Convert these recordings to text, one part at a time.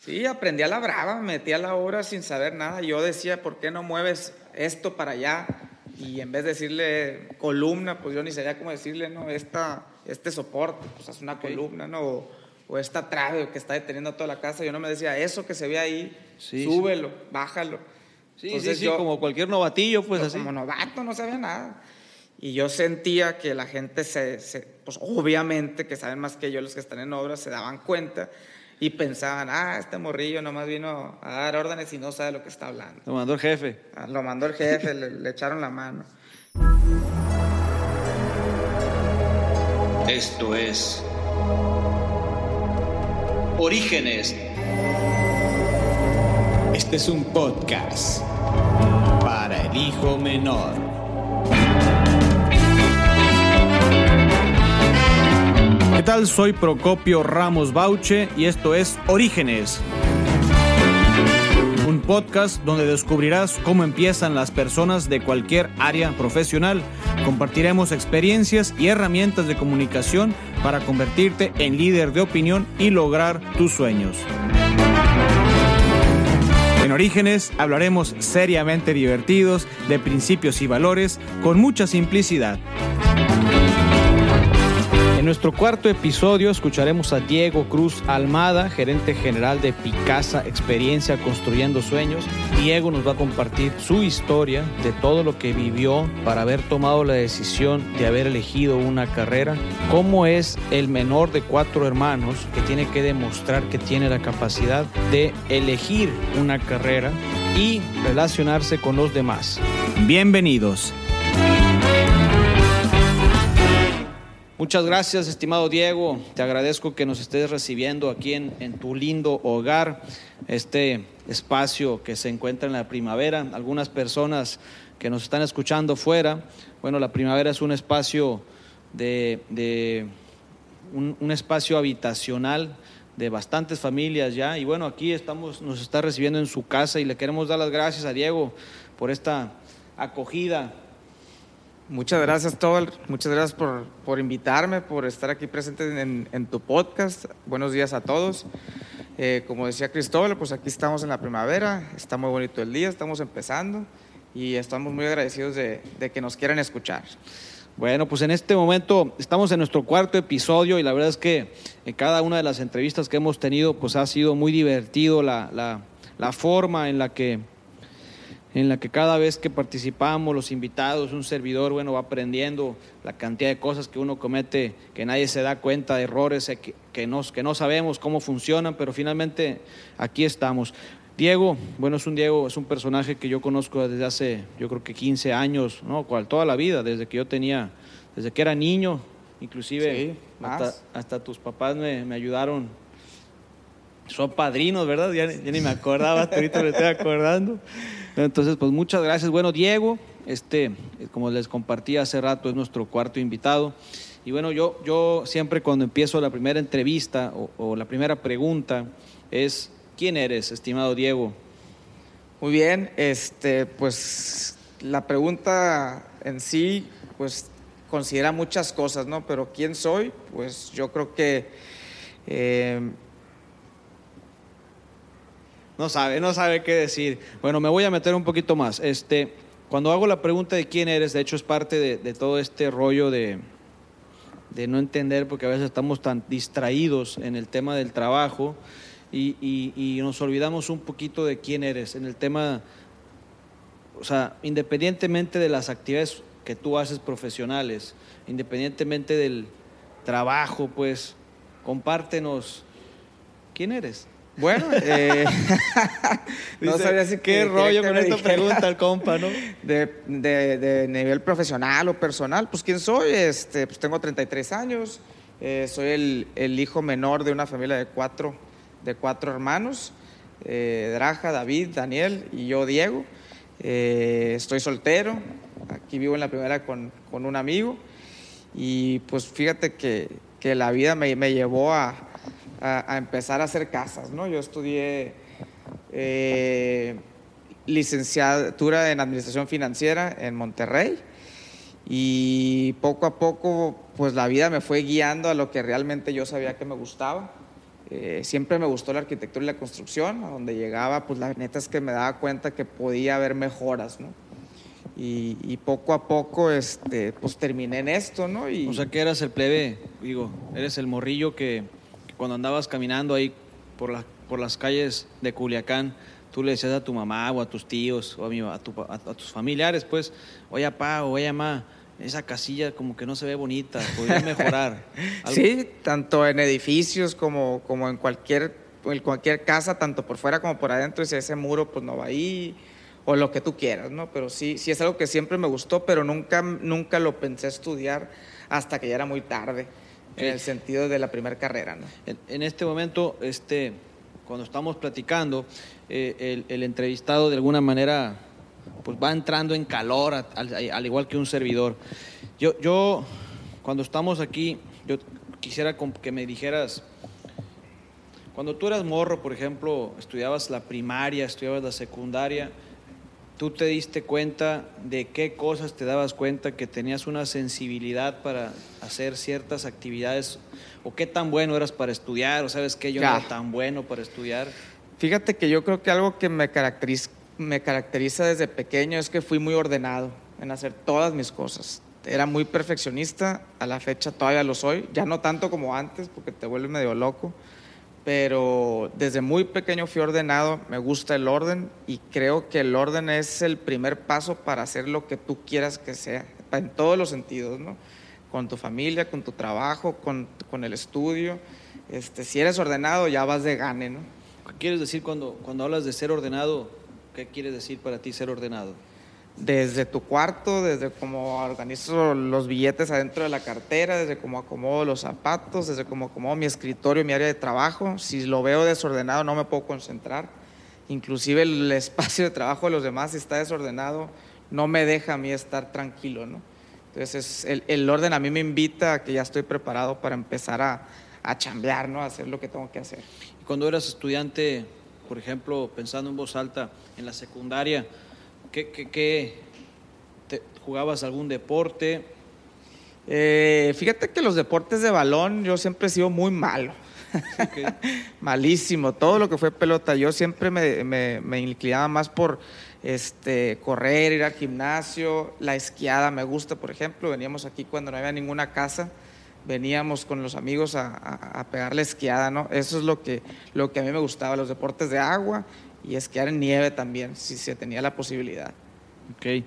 Sí, aprendí a la brava, me metí a la obra sin saber nada. Yo decía, ¿por qué no mueves esto para allá? Y en vez de decirle columna, pues yo ni sabía cómo decirle, ¿no? Esta, este soporte, pues es una columna, ¿no? O, o esta trave que está deteniendo toda la casa. Yo no me decía, eso que se ve ahí, Sí, súbelo, bájalo. Sí, Entonces sí, sí, yo- como cualquier novatillo, pues así. Como novato, no sabía nada. Y yo sentía que la gente se, se- pues obviamente que saben más que yo los que están en obras, se daban cuenta y pensaban, ah, este morrillo nomás vino a dar órdenes y no sabe lo que está hablando. Lo mandó el jefe. Ah, Lo mandó el jefe, le, le echaron la mano. Esto es Orígenes. Este es un podcast para el hijo menor. ¿Qué tal? Soy Procopio Ramos Bauche y esto es Orígenes. Un podcast donde descubrirás cómo empiezan las personas de cualquier área profesional. Compartiremos experiencias y herramientas de comunicación para convertirte en líder de opinión y lograr tus sueños. En Orígenes hablaremos seriamente divertidos de principios y valores con mucha simplicidad. En nuestro cuarto episodio escucharemos a Diego Cruz Almada, gerente general de Picasa Experiencia Construyendo Sueños. Diego nos va a compartir su historia de todo lo que vivió para haber tomado la decisión de haber elegido una carrera, cómo es el menor de cuatro hermanos que tiene que demostrar que tiene la capacidad de elegir una carrera y relacionarse con los demás. Bienvenidos. Muchas gracias, estimado Diego. Te agradezco que nos estés recibiendo aquí en, tu lindo hogar, este espacio que se encuentra en la primavera. Algunas personas que nos están escuchando fuera, bueno, la primavera es un espacio de, un espacio habitacional de bastantes familias ya. Y bueno, aquí estamos, nos está recibiendo en su casa y le queremos dar las gracias a Diego por esta acogida Muchas gracias, Tol. Muchas gracias por, por invitarme, por estar aquí presente en, en tu podcast. Buenos días a todos. Eh, como decía Cristóbal, pues aquí estamos en la primavera. Está muy bonito el día, estamos empezando y estamos muy agradecidos de, de que nos quieran escuchar. Bueno, pues en este momento estamos en nuestro cuarto episodio y la verdad es que en cada una de las entrevistas que hemos tenido pues ha sido muy divertido la, la forma en la que en la que cada vez que participamos, los invitados, un servidor, bueno, va aprendiendo la cantidad de cosas que uno comete, que nadie se da cuenta, de errores eh, que, que, no, que no sabemos cómo funcionan, pero finalmente aquí estamos. Diego, bueno, es un Diego, es un personaje que yo conozco desde hace, yo creo que 15 años, ¿no? Toda la vida, desde que yo tenía, desde que era niño, inclusive Sí, hasta, hasta tus papás me, me ayudaron son padrinos, ¿verdad? Ya, ya ni me acordaba, hasta ahorita me estoy acordando. Entonces, pues muchas gracias. Bueno, Diego, este, como les compartí hace rato, es nuestro cuarto invitado. Y bueno, yo, yo siempre cuando empiezo la primera entrevista o, o la primera pregunta es, ¿quién eres, estimado Diego? Muy bien, este, pues la pregunta en sí, pues considera muchas cosas, ¿no? Pero ¿quién soy? Pues yo creo que eh, No sabe, no sabe qué decir. Bueno, me voy a meter un poquito más. Este, cuando hago la pregunta de quién eres, de hecho es parte de, todo este rollo de, de no entender, porque a veces estamos tan distraídos en el tema del trabajo y- y nos olvidamos un poquito de quién eres. En el tema, o sea, independientemente de las actividades que tú haces profesionales, independientemente del trabajo, pues, compártenos quién eres. Bueno, eh, no Dice, sabía si qué rollo con esta pregunta el compa, ¿no? De, de- de nivel profesional o personal, pues ¿quién soy? Este, pues tengo 33 años, eh, soy el, el hijo menor de una familia de cuatro, de cuatro hermanos, eh, Draja, David, Daniel y yo, Diego. Estoy soltero, aquí vivo en la primera con, con un amigo y pues fíjate que, que la vida me, me llevó a, a- a empezar a hacer casas, ¿no? Yo estudié eh, licenciatura en Administración Financiera en Monterrey y poco a poco pues la vida me fue guiando a lo que realmente yo sabía que me gustaba. Eh, siempre me gustó la arquitectura y la construcción, a donde llegaba, pues la neta es que me daba cuenta que podía haber mejoras, ¿no? Y, y poco a poco, este, pues terminé en esto, ¿no? Y, O sea que eras el plebe, digo, eres el morrillo que, cuando andabas caminando ahí por, la- por las calles de Culiacán, tú le decías a tu mamá o a tus tíos o a, mi- a tu a- a tus familiares, pues, oye, pa, o oye, ma, esa casilla como que no se ve bonita, podría mejorar. Sí, tanto en edificios como, como en cualquier, en cualquier casa, tanto por fuera como por adentro, y si ese muro pues no va ahí, o lo que tú quieras, ¿no? Pero sí, sí es algo que siempre me gustó, pero nunca, nunca lo pensé estudiar hasta que ya era muy tarde, en el sentido de la primera carrera, ¿no? En, en este momento, este, cuando estamos platicando, eh, el, el entrevistado de alguna manera pues va entrando en calor, a- al, al igual que un servidor. Yo, yo, cuando estamos aquí, yo quisiera que me dijeras, cuando tú eras morro, por ejemplo, estudiabas la primaria, estudiabas la secundaria, ¿tú te diste cuenta de qué cosas te dabas cuenta que tenías una sensibilidad para hacer ciertas actividades? ¿O qué tan bueno eras para estudiar? ¿O sabes que yo no era tan bueno para estudiar? Fíjate que yo creo que algo que me caracteriza, me caracteriza desde pequeño es que fui muy ordenado en hacer todas mis cosas. Era muy perfeccionista, a la fecha todavía lo soy, ya no tanto como antes porque te vuelves medio loco, pero desde muy pequeño fui ordenado, me gusta el orden y creo que el orden es el primer paso para hacer lo que tú quieras que sea, en todos los sentidos, ¿no? Con tu familia, con tu trabajo, con, con el estudio. Este, si eres ordenado ya vas de gane, ¿no? ¿Qué quieres decir cuando, cuando hablas de ser ordenado? ¿Qué quieres decir para ti ser ordenado? Desde tu cuarto, desde cómo organizo los billetes adentro de la cartera, desde cómo acomodo los zapatos, desde cómo acomodo mi escritorio, mi área de trabajo. Si lo veo desordenado no me puedo concentrar. Inclusive el espacio de trabajo de los demás si está desordenado no me deja a mí estar tranquilo, ¿no? Entonces es- el, el orden a mí me invita a que ya estoy preparado para empezar a, a chambear, ¿no? A hacer lo que tengo que hacer. Cuando eras estudiante, por ejemplo, pensando en voz alta, en la secundaria, ¿qué, qué, qué- te- jugabas algún deporte? Eh, fíjate que los deportes de balón yo siempre he sido muy malo. ¿Qué- Malísimo, todo lo que fue pelota. Yo siempre me, me- me inclinaba más por este, correr, ir al gimnasio, la esquiada me gusta, por ejemplo. Veníamos aquí cuando no había ninguna casa, veníamos con los amigos a, a- a pegar la esquiada, ¿no? Eso es lo que, lo que a mí me gustaba, los deportes de agua y esquiar en nieve también, si se tenía la posibilidad. Ok.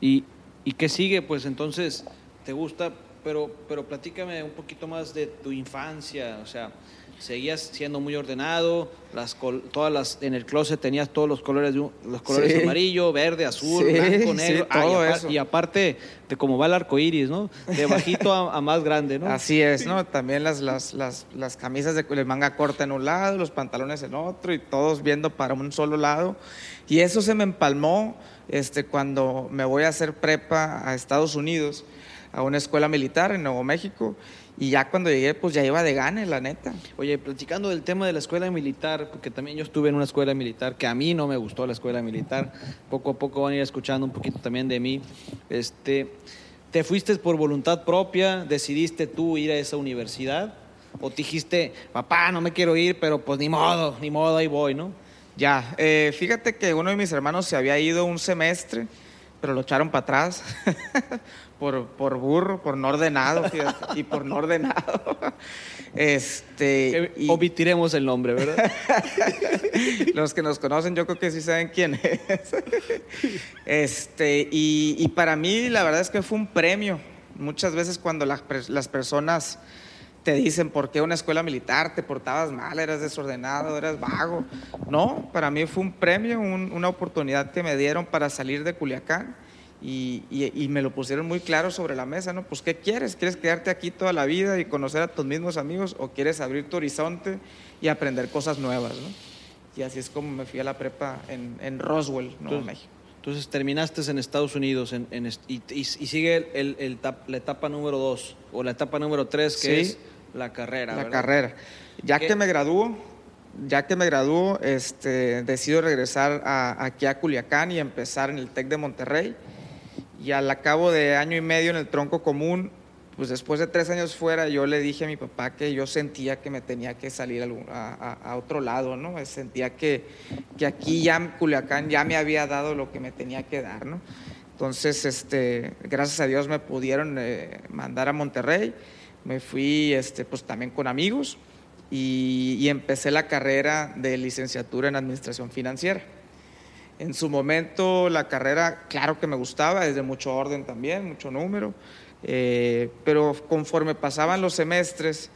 ¿Y, y qué sigue? Pues entonces, ¿te gusta? Pero, pero platícame un poquito más de tu infancia. O sea, ¿seguías siendo muy ordenado? Las todas las, en el closet tenías todos los colores, los colores Sí. amarillo, verde, azul, Sí, blanco, sí, negro. Y todo apar- eso. Y aparte de cómo va el arco iris, ¿no? De bajito a, a más grande, ¿no? Así es, ¿no? También las, las, las, las camisas de, de manga corta en un lado, los pantalones en otro y todos viendo para un solo lado. Y eso se me empalmó este, cuando me voy a hacer prepa a Estados Unidos, a una escuela militar en Nuevo México. Y ya cuando llegué, pues ya iba de gane, la neta. Oye, platicando del tema de la escuela militar, porque también yo estuve en una escuela militar, que a mí no me gustó la escuela militar, poco a poco van a ir escuchando un poquito también de mí. Este, ¿Te fuiste por voluntad propia? ¿Decidiste tú ir a esa universidad? ¿O te dijiste, papá, no me quiero ir, pero pues ni modo, ni modo, ahí voy, ¿no? Ya, eh, fíjate que uno de mis hermanos se había ido un semestre, pero lo echaron para atrás por, por burro, por no ordenado, fíjate, y por no ordenado. Este, y Omitiremos el nombre, ¿verdad? los que nos conocen, yo creo que sí saben quién es. Este, y, y para mí, la verdad es que fue un premio. Muchas veces cuando las, las personas te dicen por qué una escuela militar te portabas mal, eras desordenado, eras vago. No, para mí fue un premio, un- una oportunidad que me dieron para salir de Culiacán y, y- y me lo pusieron muy claro sobre la mesa, ¿no? Pues ¿qué quieres? ¿Quieres quedarte aquí toda la vida y conocer a tus mismos amigos o quieres abrir tu horizonte y aprender cosas nuevas, ¿no? Y así es como me fui a la prepa en, en Roswell, Nuevo Entonces, México. Entonces terminaste en Estados Unidos en, en y, y- sigue el- el- el tap- la etapa número dos o la etapa número tres, que Sí. es la carrera. La ¿verdad? carrera. Ya ¿Qué? que me gradúo, ya que me gradúo, este, decido regresar a- aquí a Culiacán y empezar en el TEC de Monterrey. Y al cabo de año y medio en el tronco común, pues después de tres años fuera, yo le dije a mi papá que yo sentía que me tenía que salir a, otro lado, ¿no? Sentía que, que aquí ya Culiacán ya me había dado lo que me tenía que dar, ¿no? Entonces, este, gracias a Dios me pudieron eh, mandar a Monterrey. Me fui, este, pues también con amigos y empecé la carrera de licenciatura en administración financiera. En su momento la carrera, claro que me gustaba, desde mucho orden también, mucho número eh, pero conforme pasaban los semestres,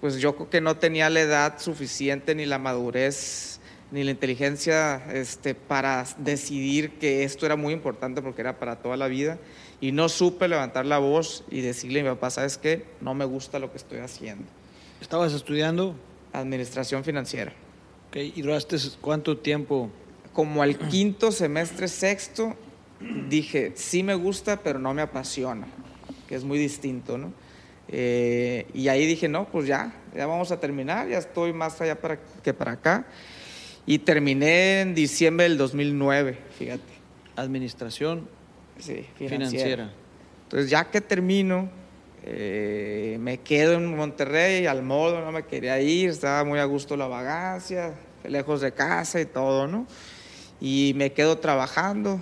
pues yo creo que no tenía la edad suficiente ni la madurez ni la inteligencia este, para decidir que esto era muy importante porque era para toda la vida y no supe levantar la voz y decirle a mi papá, ¿sabes qué? No me gusta lo que estoy haciendo. ¿Estabas estudiando? Administración financiera. Okay. ¿Y duraste cuánto tiempo? Como al quinto semestre, sexto, dije, sí me gusta, pero no me apasiona que es muy distinto, ¿no? Eh, y ahí dije, no, pues ya, ya vamos a terminar, ya estoy más allá para, que para acá. Y terminé en diciembre del 2009, fíjate. Administración sí, financiera. Entonces ya que termino, eh, me quedo en Monterrey, al modo, no me quería ir, estaba muy a gusto la vagancia, lejos de casa y todo, ¿no? Y me quedo trabajando,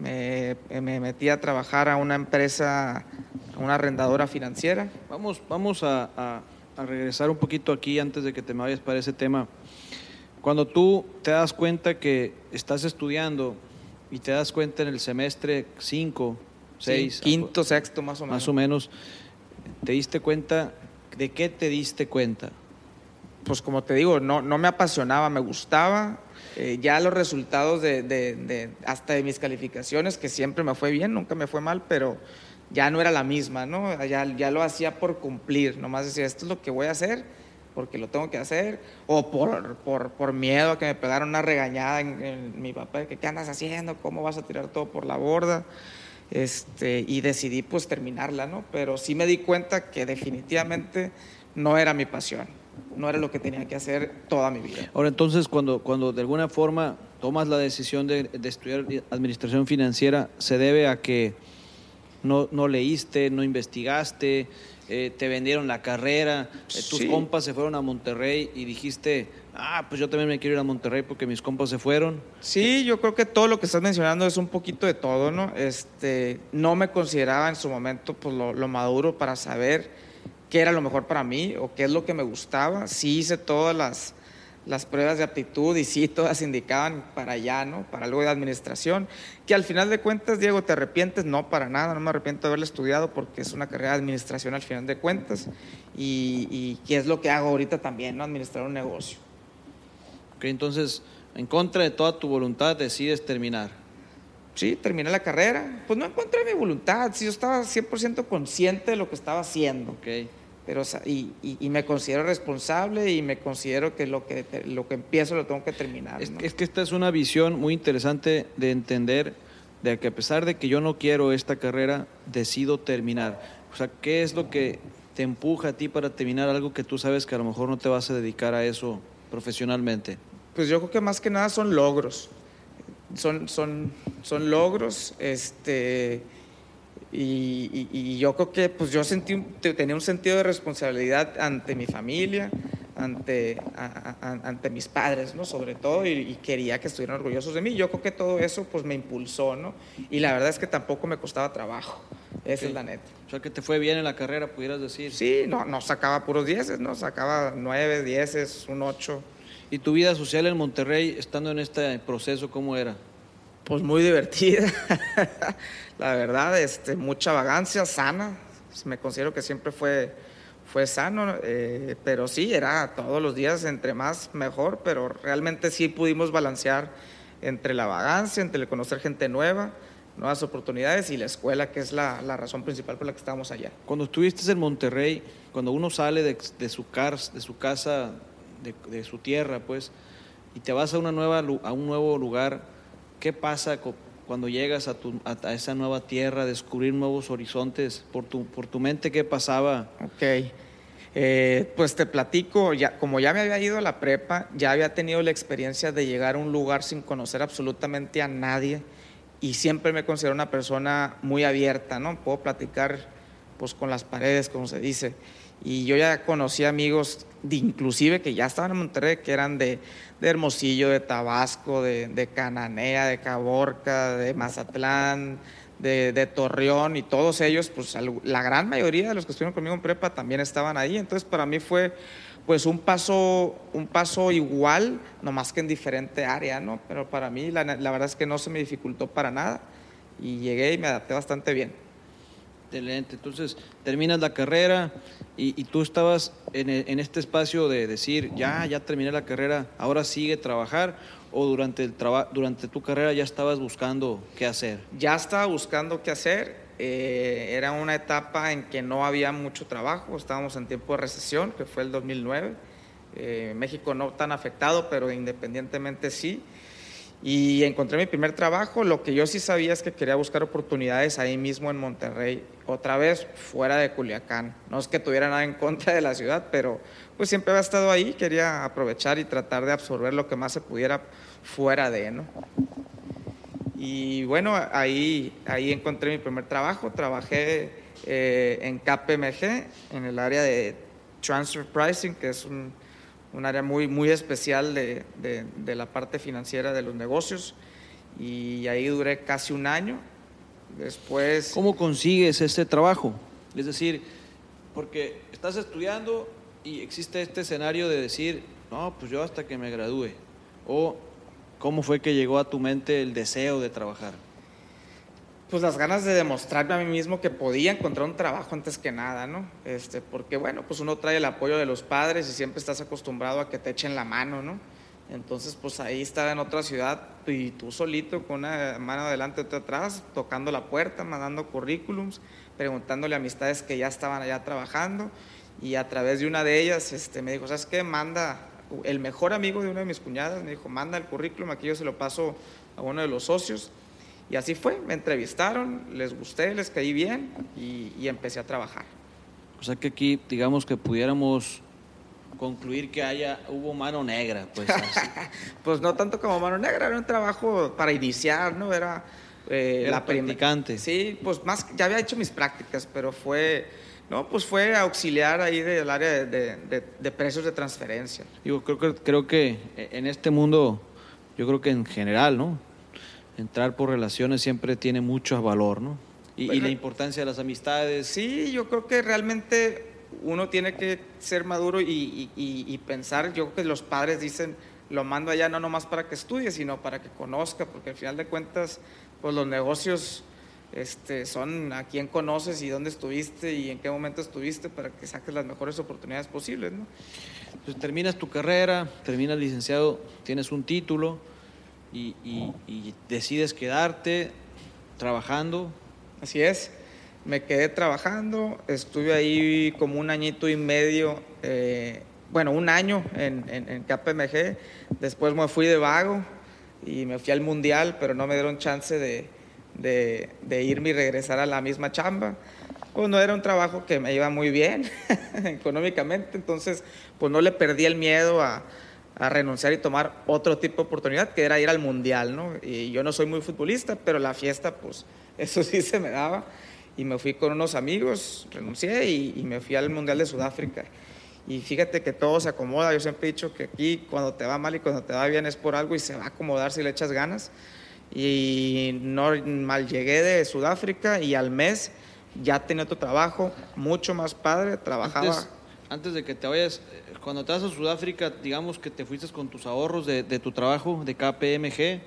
me, me metí a trabajar a una empresa una arrendadora financiera. Vamos, vamos a, regresar un poquito aquí antes de que te me vayas para ese tema. Cuando tú te das cuenta que estás estudiando y te das cuenta en el semestre 5, 6, quinto, sexto más o menos. Más o menos, ¿te diste cuenta? ¿De qué te diste cuenta? Pues como te digo, no, no me apasionaba, me gustaba. Eh, ya los resultados de, hasta de mis calificaciones, que siempre me fue bien, nunca me fue mal, pero ya no era la misma, ¿no? Ya, ya lo hacía por cumplir, nomás decía, esto es lo que voy a hacer porque lo tengo que hacer, o por, por, por miedo a que me pegaran una regañada en, mi papá, que qué andas haciendo, cómo vas a tirar todo por la borda, este, y decidí pues terminarla, ¿no? Pero sí me di cuenta que definitivamente no era mi pasión, no era lo que tenía que hacer toda mi vida. Ahora entonces, cuando, cuando de alguna forma tomas la decisión de, de estudiar administración financiera, ¿se debe a que no, no leíste, no investigaste, eh, te vendieron la carrera, eh, tus compas se fueron a Monterrey y dijiste, ah, pues yo también me quiero ir a Monterrey porque mis compas se fueron. Sí, yo creo que todo lo que estás mencionando es un poquito de todo, ¿no? Este, no me consideraba en su momento pues, lo, lo maduro para saber qué era lo mejor para mí o qué es lo que me gustaba. Sí hice todas las las pruebas de aptitud y sí, todas indicaban para allá, ¿no? Para algo de administración, que al final de cuentas, Diego, ¿te arrepientes? No, para nada, no me arrepiento de haberle estudiado porque es una carrera de administración al final de cuentas y, y que es lo que hago ahorita también, ¿no? Administrar un negocio. Ok, entonces, en contra de toda tu voluntad decides terminar. Sí, terminé la carrera. Pues no en contra de mi voluntad, sí, yo estaba 100% consciente de lo que estaba haciendo. Ok pero y, y, me considero responsable y me considero que lo que lo que empiezo lo tengo que terminar. Es, es, que esta es una visión muy interesante de entender de que a pesar de que yo no quiero esta carrera, decido terminar. O sea, ¿qué es lo que te empuja a ti para terminar algo que tú sabes que a lo mejor no te vas a dedicar a eso profesionalmente? Pues yo creo que más que nada son logros. Son, son, son logros, este y, yo creo que pues yo sentí, tenía un sentido de responsabilidad ante mi familia, ante, ante mis padres, ¿no? Sobre todo, y, quería que estuvieran orgullosos de mí. Yo creo que todo eso pues me impulsó, ¿no? Y la verdad es que tampoco me costaba trabajo. Esa es la neta. O sea, que te fue bien en la carrera, pudieras decir. Sí, no, no sacaba puros dieces, ¿no? Sacaba nueve, dieces, un ocho. ¿Y tu vida social en Monterrey, estando en este proceso, cómo era? Pues muy divertida, la verdad, este, mucha vagancia, sana. Me considero que siempre fue, fue sano, eh, pero sí, era todos los días, entre más mejor, pero realmente sí pudimos balancear entre la vagancia, entre conocer gente nueva, nuevas oportunidades y la escuela, que es la, la razón principal por la que estábamos allá. Cuando estuviste en Monterrey, cuando uno sale de, de su, car, de su casa, de, de, su tierra, pues, y te vas a, una nueva, a un nuevo lugar, ¿Qué pasa cuando llegas a, tu, a, esa nueva tierra, descubrir nuevos horizontes? Por tu, por tu mente, ¿qué pasaba? Ok. Eh, pues te platico, ya, como ya me había ido a la prepa, ya había tenido la experiencia de llegar a un lugar sin conocer absolutamente a nadie y siempre me considero una persona muy abierta, ¿no? Puedo platicar pues con las paredes, como se dice. Y yo ya conocí amigos, de, inclusive que ya estaban en Monterrey, que eran de, de Hermosillo, de Tabasco, de, de, Cananea, de Caborca, de Mazatlán, de, Torreón, y todos ellos, pues la gran mayoría de los que estuvieron conmigo en prepa también estaban ahí. Entonces para mí fue pues un paso, un paso igual, no más que en diferente área, ¿no? Pero para mí la, la verdad es que no se me dificultó para nada y llegué y me adapté bastante bien. Excelente. Entonces, terminas la carrera y, y tú estabas en, en, este espacio de decir, ya, ya terminé la carrera, ahora sigue trabajar o durante, el traba, durante tu carrera ya estabas buscando qué hacer? Ya estaba buscando qué hacer. Eh, era una etapa en que no había mucho trabajo, estábamos en tiempo de recesión, que fue el 2009. Eh, México no tan afectado, pero independientemente sí y encontré mi primer trabajo. Lo que yo sí sabía es que quería buscar oportunidades ahí mismo en Monterrey, otra vez fuera de Culiacán. No es que tuviera nada en contra de la ciudad, pero pues siempre había estado ahí, quería aprovechar y tratar de absorber lo que más se pudiera fuera de, ¿no? Y bueno, ahí, ahí encontré mi primer trabajo, trabajé eh, en KPMG, en el área de Transfer Pricing, que es un un área muy, muy especial de, de, la parte financiera de los negocios y ahí duré casi un año. Después... ¿Cómo consigues este trabajo? Es decir, porque estás estudiando y existe este escenario de decir, no, pues yo hasta que me gradúe. O cómo fue que llegó a tu mente el deseo de trabajar pues las ganas de demostrarme a mí mismo que podía encontrar un trabajo antes que nada, ¿no? Este, porque bueno, pues uno trae el apoyo de los padres y siempre estás acostumbrado a que te echen la mano, ¿no? Entonces, pues ahí estaba en otra ciudad y tú solito con una mano adelante y otra atrás, tocando la puerta, mandando currículums, preguntándole a amistades que ya estaban allá trabajando y a través de una de ellas este, me dijo, ¿sabes qué? Manda, el mejor amigo de una de mis cuñadas me dijo, manda el currículum, aquí yo se lo paso a uno de los socios y así fue, me entrevistaron, les gusté, les caí bien y, y, empecé a trabajar. O sea que aquí, digamos que pudiéramos concluir que haya, hubo mano negra, pues. pues no tanto como mano negra, era un trabajo para iniciar, ¿no? Era, eh, era la practicante. Sí, pues más, ya había hecho mis prácticas, pero fue, no, pues fue auxiliar ahí del área de, de, de precios de transferencia. Digo, creo que, creo que en este mundo, yo creo que en general, ¿no? Entrar por relaciones siempre tiene mucho valor, ¿no? Y, bueno, y, la importancia de las amistades. Sí, yo creo que realmente uno tiene que ser maduro y, y, y, pensar, yo creo que los padres dicen, lo mando allá no nomás para que estudie, sino para que conozca, porque al final de cuentas, pues los negocios este, son a quién conoces y dónde estuviste y en qué momento estuviste para que saques las mejores oportunidades posibles, ¿no? Entonces terminas tu carrera, terminas licenciado, tienes un título, y, decides quedarte trabajando. Así es, me quedé trabajando, estuve ahí como un añito y medio, eh, bueno, un año en, en, en, KPMG, después me fui de vago y me fui al mundial, pero no me dieron chance de, de, de irme y regresar a la misma chamba. Pues no era un trabajo que me iba muy bien económicamente, entonces pues no le perdí el miedo a, a renunciar y tomar otro tipo de oportunidad, que era ir al mundial, ¿no? Y yo no soy muy futbolista, pero la fiesta, pues eso sí se me daba. Y me fui con unos amigos, renuncié y, y me fui al mundial de Sudáfrica. Y fíjate que todo se acomoda. Yo siempre he dicho que aquí cuando te va mal y cuando te va bien es por algo y se va a acomodar si le echas ganas. Y no mal llegué de Sudáfrica y al mes ya tenía otro trabajo, mucho más padre, trabajaba. Antes, antes de que te vayas, cuando te vas a Sudáfrica, digamos que te fuiste con tus ahorros de, de tu trabajo de KPMG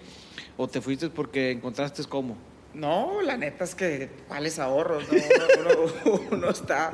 o te fuiste porque encontraste cómo? No, la neta es que, ¿cuáles ahorros? No, uno, uno, uno, está,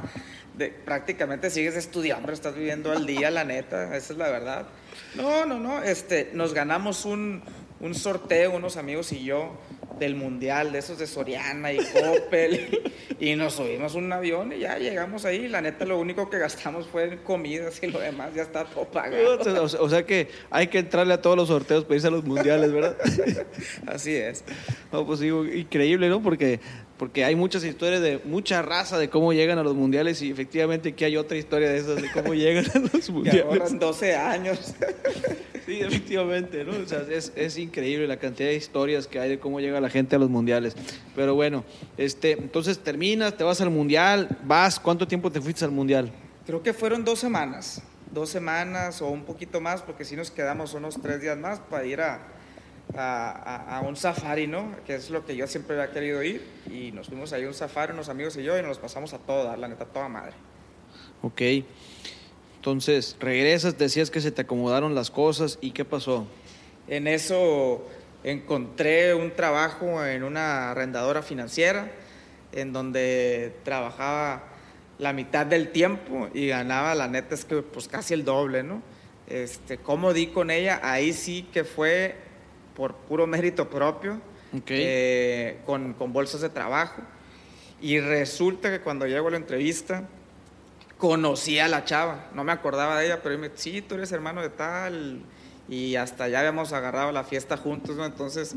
de, prácticamente sigues estudiando, estás viviendo al día, la neta, esa es la verdad. No, no, no, este, nos ganamos un, un sorteo, unos amigos y yo, del mundial, de esos de Soriana y Coppel, y nos subimos un avión y ya llegamos ahí. La neta, lo único que gastamos fue en comidas y lo demás ya está todo pagado. O sea, o sea que hay que entrarle a todos los sorteos para irse a los mundiales, ¿verdad? Así es. No, pues digo, increíble, ¿no? Porque, porque hay muchas historias de mucha raza de cómo llegan a los mundiales y efectivamente aquí hay otra historia de esas, de cómo llegan a los mundiales. Y 12 años. Sí, Sí, efectivamente, ¿no? O sea, es, es, increíble la cantidad de historias que hay de cómo llega la gente a los mundiales. Pero bueno, este, entonces terminas, te vas al mundial, vas, ¿cuánto tiempo te fuiste al mundial? Creo que fueron dos semanas, dos semanas o un poquito más, porque si nos quedamos unos tres días más para ir a, a, a, un safari, ¿no? Que es lo que yo siempre había querido ir. Y nos fuimos ahí a un safari, unos amigos y yo, y nos pasamos a todo la neta, toda madre. Ok. Entonces, regresas, decías que se te acomodaron las cosas y ¿qué pasó? En eso encontré un trabajo en una arrendadora financiera en donde trabajaba la mitad del tiempo y ganaba, la neta es que pues casi el doble, ¿no? Este, ¿Cómo di con ella? Ahí sí que fue por puro mérito propio, eh, con, con bolsas de trabajo. Y resulta que cuando llego a la entrevista, conocí a la chava, no me acordaba de ella, pero me sí, tú eres hermano de tal, y hasta ya habíamos agarrado la fiesta juntos, ¿no? Entonces,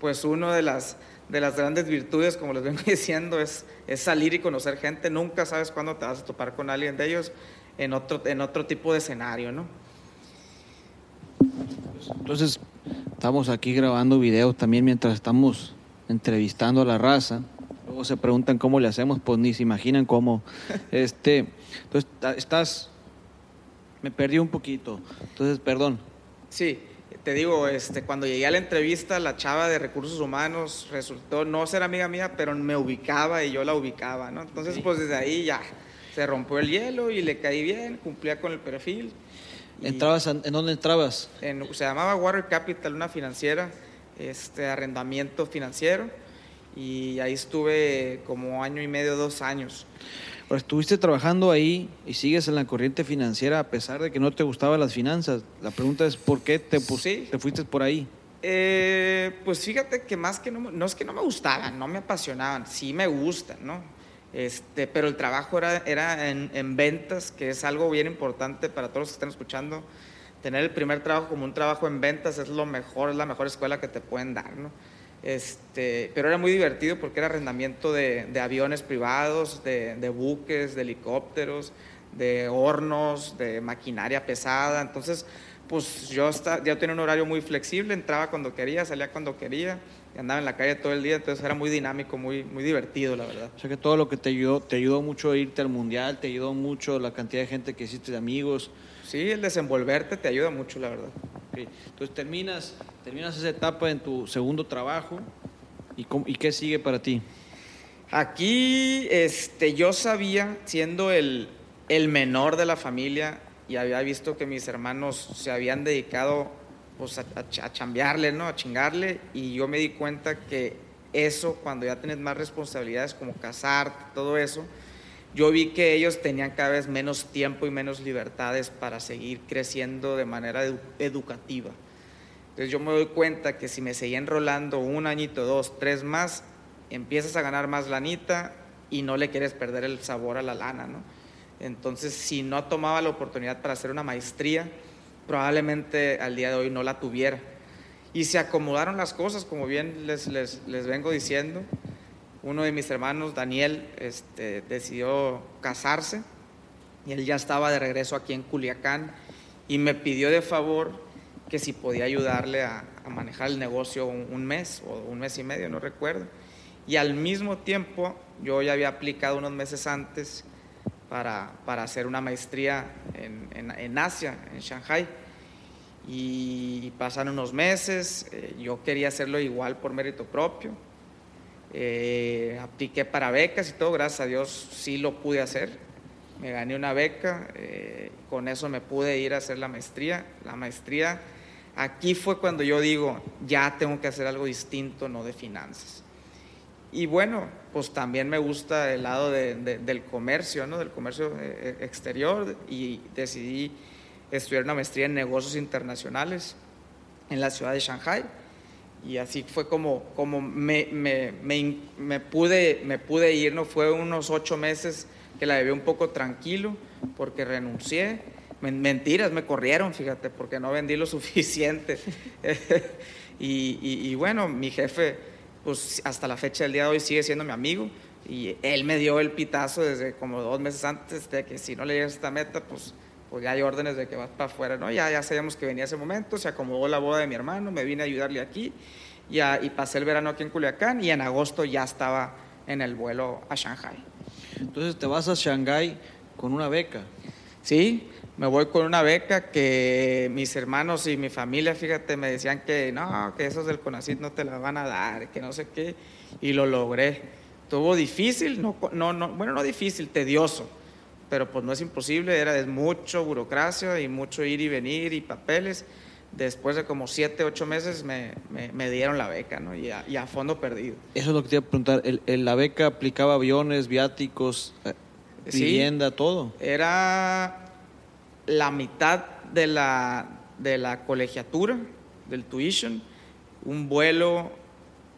pues una de las, de las grandes virtudes, como les vengo diciendo, es, es salir y conocer gente, nunca sabes cuándo te vas a topar con alguien de ellos en otro, en otro tipo de escenario, ¿no? Entonces, estamos aquí grabando videos también mientras estamos entrevistando a la raza. Luego se preguntan cómo le hacemos, pues ni se imaginan cómo. Este, entonces, estás, me perdí un poquito. Entonces, perdón. Sí, te digo, este, cuando llegué a la entrevista, la chava de recursos humanos resultó no ser amiga mía, pero me ubicaba y yo la ubicaba, ¿no? Entonces, pues desde ahí ya se rompió el hielo y le caí bien, cumplía con el perfil. ¿Entrabas en, dónde entrabas? En, se llamaba Water Capital, una financiera, este arrendamiento financiero, y ahí estuve como año y medio, dos años estuviste trabajando ahí y sigues en la corriente financiera a pesar de que no te gustaban las finanzas. La pregunta es, ¿por qué te, te fuiste por ahí? Eh, pues fíjate que más que no, no es que no me gustaban, no me apasionaban, sí me gustan, ¿no? Este, pero el trabajo era, era en, en, ventas, que es algo bien importante para todos los que están escuchando. Tener el primer trabajo como un trabajo en ventas es lo mejor, es la mejor escuela que te pueden dar, ¿no? Este, pero era muy divertido porque era arrendamiento de, aviones privados, de, buques, de helicópteros, de hornos, de maquinaria pesada. Entonces, pues yo ya tenía un horario muy flexible, entraba cuando quería, salía cuando quería, andaba en la calle todo el día, entonces era muy dinámico, muy, muy divertido, la verdad. O sea que todo lo que te ayudó, te ayudó mucho a irte al mundial, te ayudó mucho la cantidad de gente que hiciste de amigos. Sí, el desenvolverte te ayuda mucho, la verdad. Entonces terminas, terminas esa etapa en tu segundo trabajo y, y qué sigue para ti. Aquí este, yo sabía, siendo el, el menor de la familia, y había visto que mis hermanos se habían dedicado pues, a, a, chambearle, ¿no? a chingarle, y yo me di cuenta que eso, cuando ya tienes más responsabilidades como casarte, todo eso, yo vi que ellos tenían cada vez menos tiempo y menos libertades para seguir creciendo de manera educativa. Entonces yo me doy cuenta que si me seguía enrolando un añito, dos, tres más, empiezas a ganar más lanita y no le quieres perder el sabor a la lana, ¿no? Entonces, si no tomaba la oportunidad para hacer una maestría, probablemente al día de hoy no la tuviera. Y se acomodaron las cosas, como bien les, les, les vengo diciendo uno de mis hermanos, Daniel, este, decidió casarse y él ya estaba de regreso aquí en Culiacán y me pidió de favor que si podía ayudarle a, manejar el negocio un, mes o un mes y medio, no recuerdo. Y al mismo tiempo yo ya había aplicado unos meses antes para, para hacer una maestría en, en, Asia, en Shanghai. Y pasaron unos meses, eh, yo quería hacerlo igual por mérito propio eh, apliqué para becas y todo, gracias a Dios sí lo pude hacer. Me gané una beca, eh, con eso me pude ir a hacer la maestría. La maestría, aquí fue cuando yo digo, ya tengo que hacer algo distinto, no de finanzas. Y bueno, pues también me gusta el lado del comercio, ¿no? del comercio eh, exterior y decidí estudiar una maestría en negocios internacionales en la ciudad de Shanghai y así fue como, como me, me, pude, me pude ir, ¿no? Fue unos ocho meses que la llevé un poco tranquilo porque renuncié. Mentiras, me corrieron, fíjate, porque no vendí lo suficiente. y, y, bueno, mi jefe, pues hasta la fecha del día de hoy sigue siendo mi amigo y él me dio el pitazo desde como dos meses antes de que si no le llegas esta meta, pues pues ya hay órdenes de que vas para afuera, ¿no? Ya, ya sabíamos que venía ese momento, se acomodó la boda de mi hermano, me vine a ayudarle aquí ya, y pasé el verano aquí en Culiacán y en agosto ya estaba en el vuelo a Shanghai. Entonces te vas a Shanghái con una beca. Sí, me voy con una beca que mis hermanos y mi familia, fíjate, me decían que no, que esos del CONACYT no te la van a dar, que no sé qué, y lo logré. Estuvo difícil, no, no, no, bueno, no difícil, tedioso, pero pues no es imposible, era de mucho burocracia y mucho ir y venir y papeles. Después de como siete, ocho meses me, me, me dieron la beca, ¿no? Y a, y a, fondo perdido. Eso es lo que te iba a preguntar. ¿El, el, la beca aplicaba aviones, viáticos, eh, vivienda, sí, todo? Era la mitad de la, de la colegiatura, del tuition, un vuelo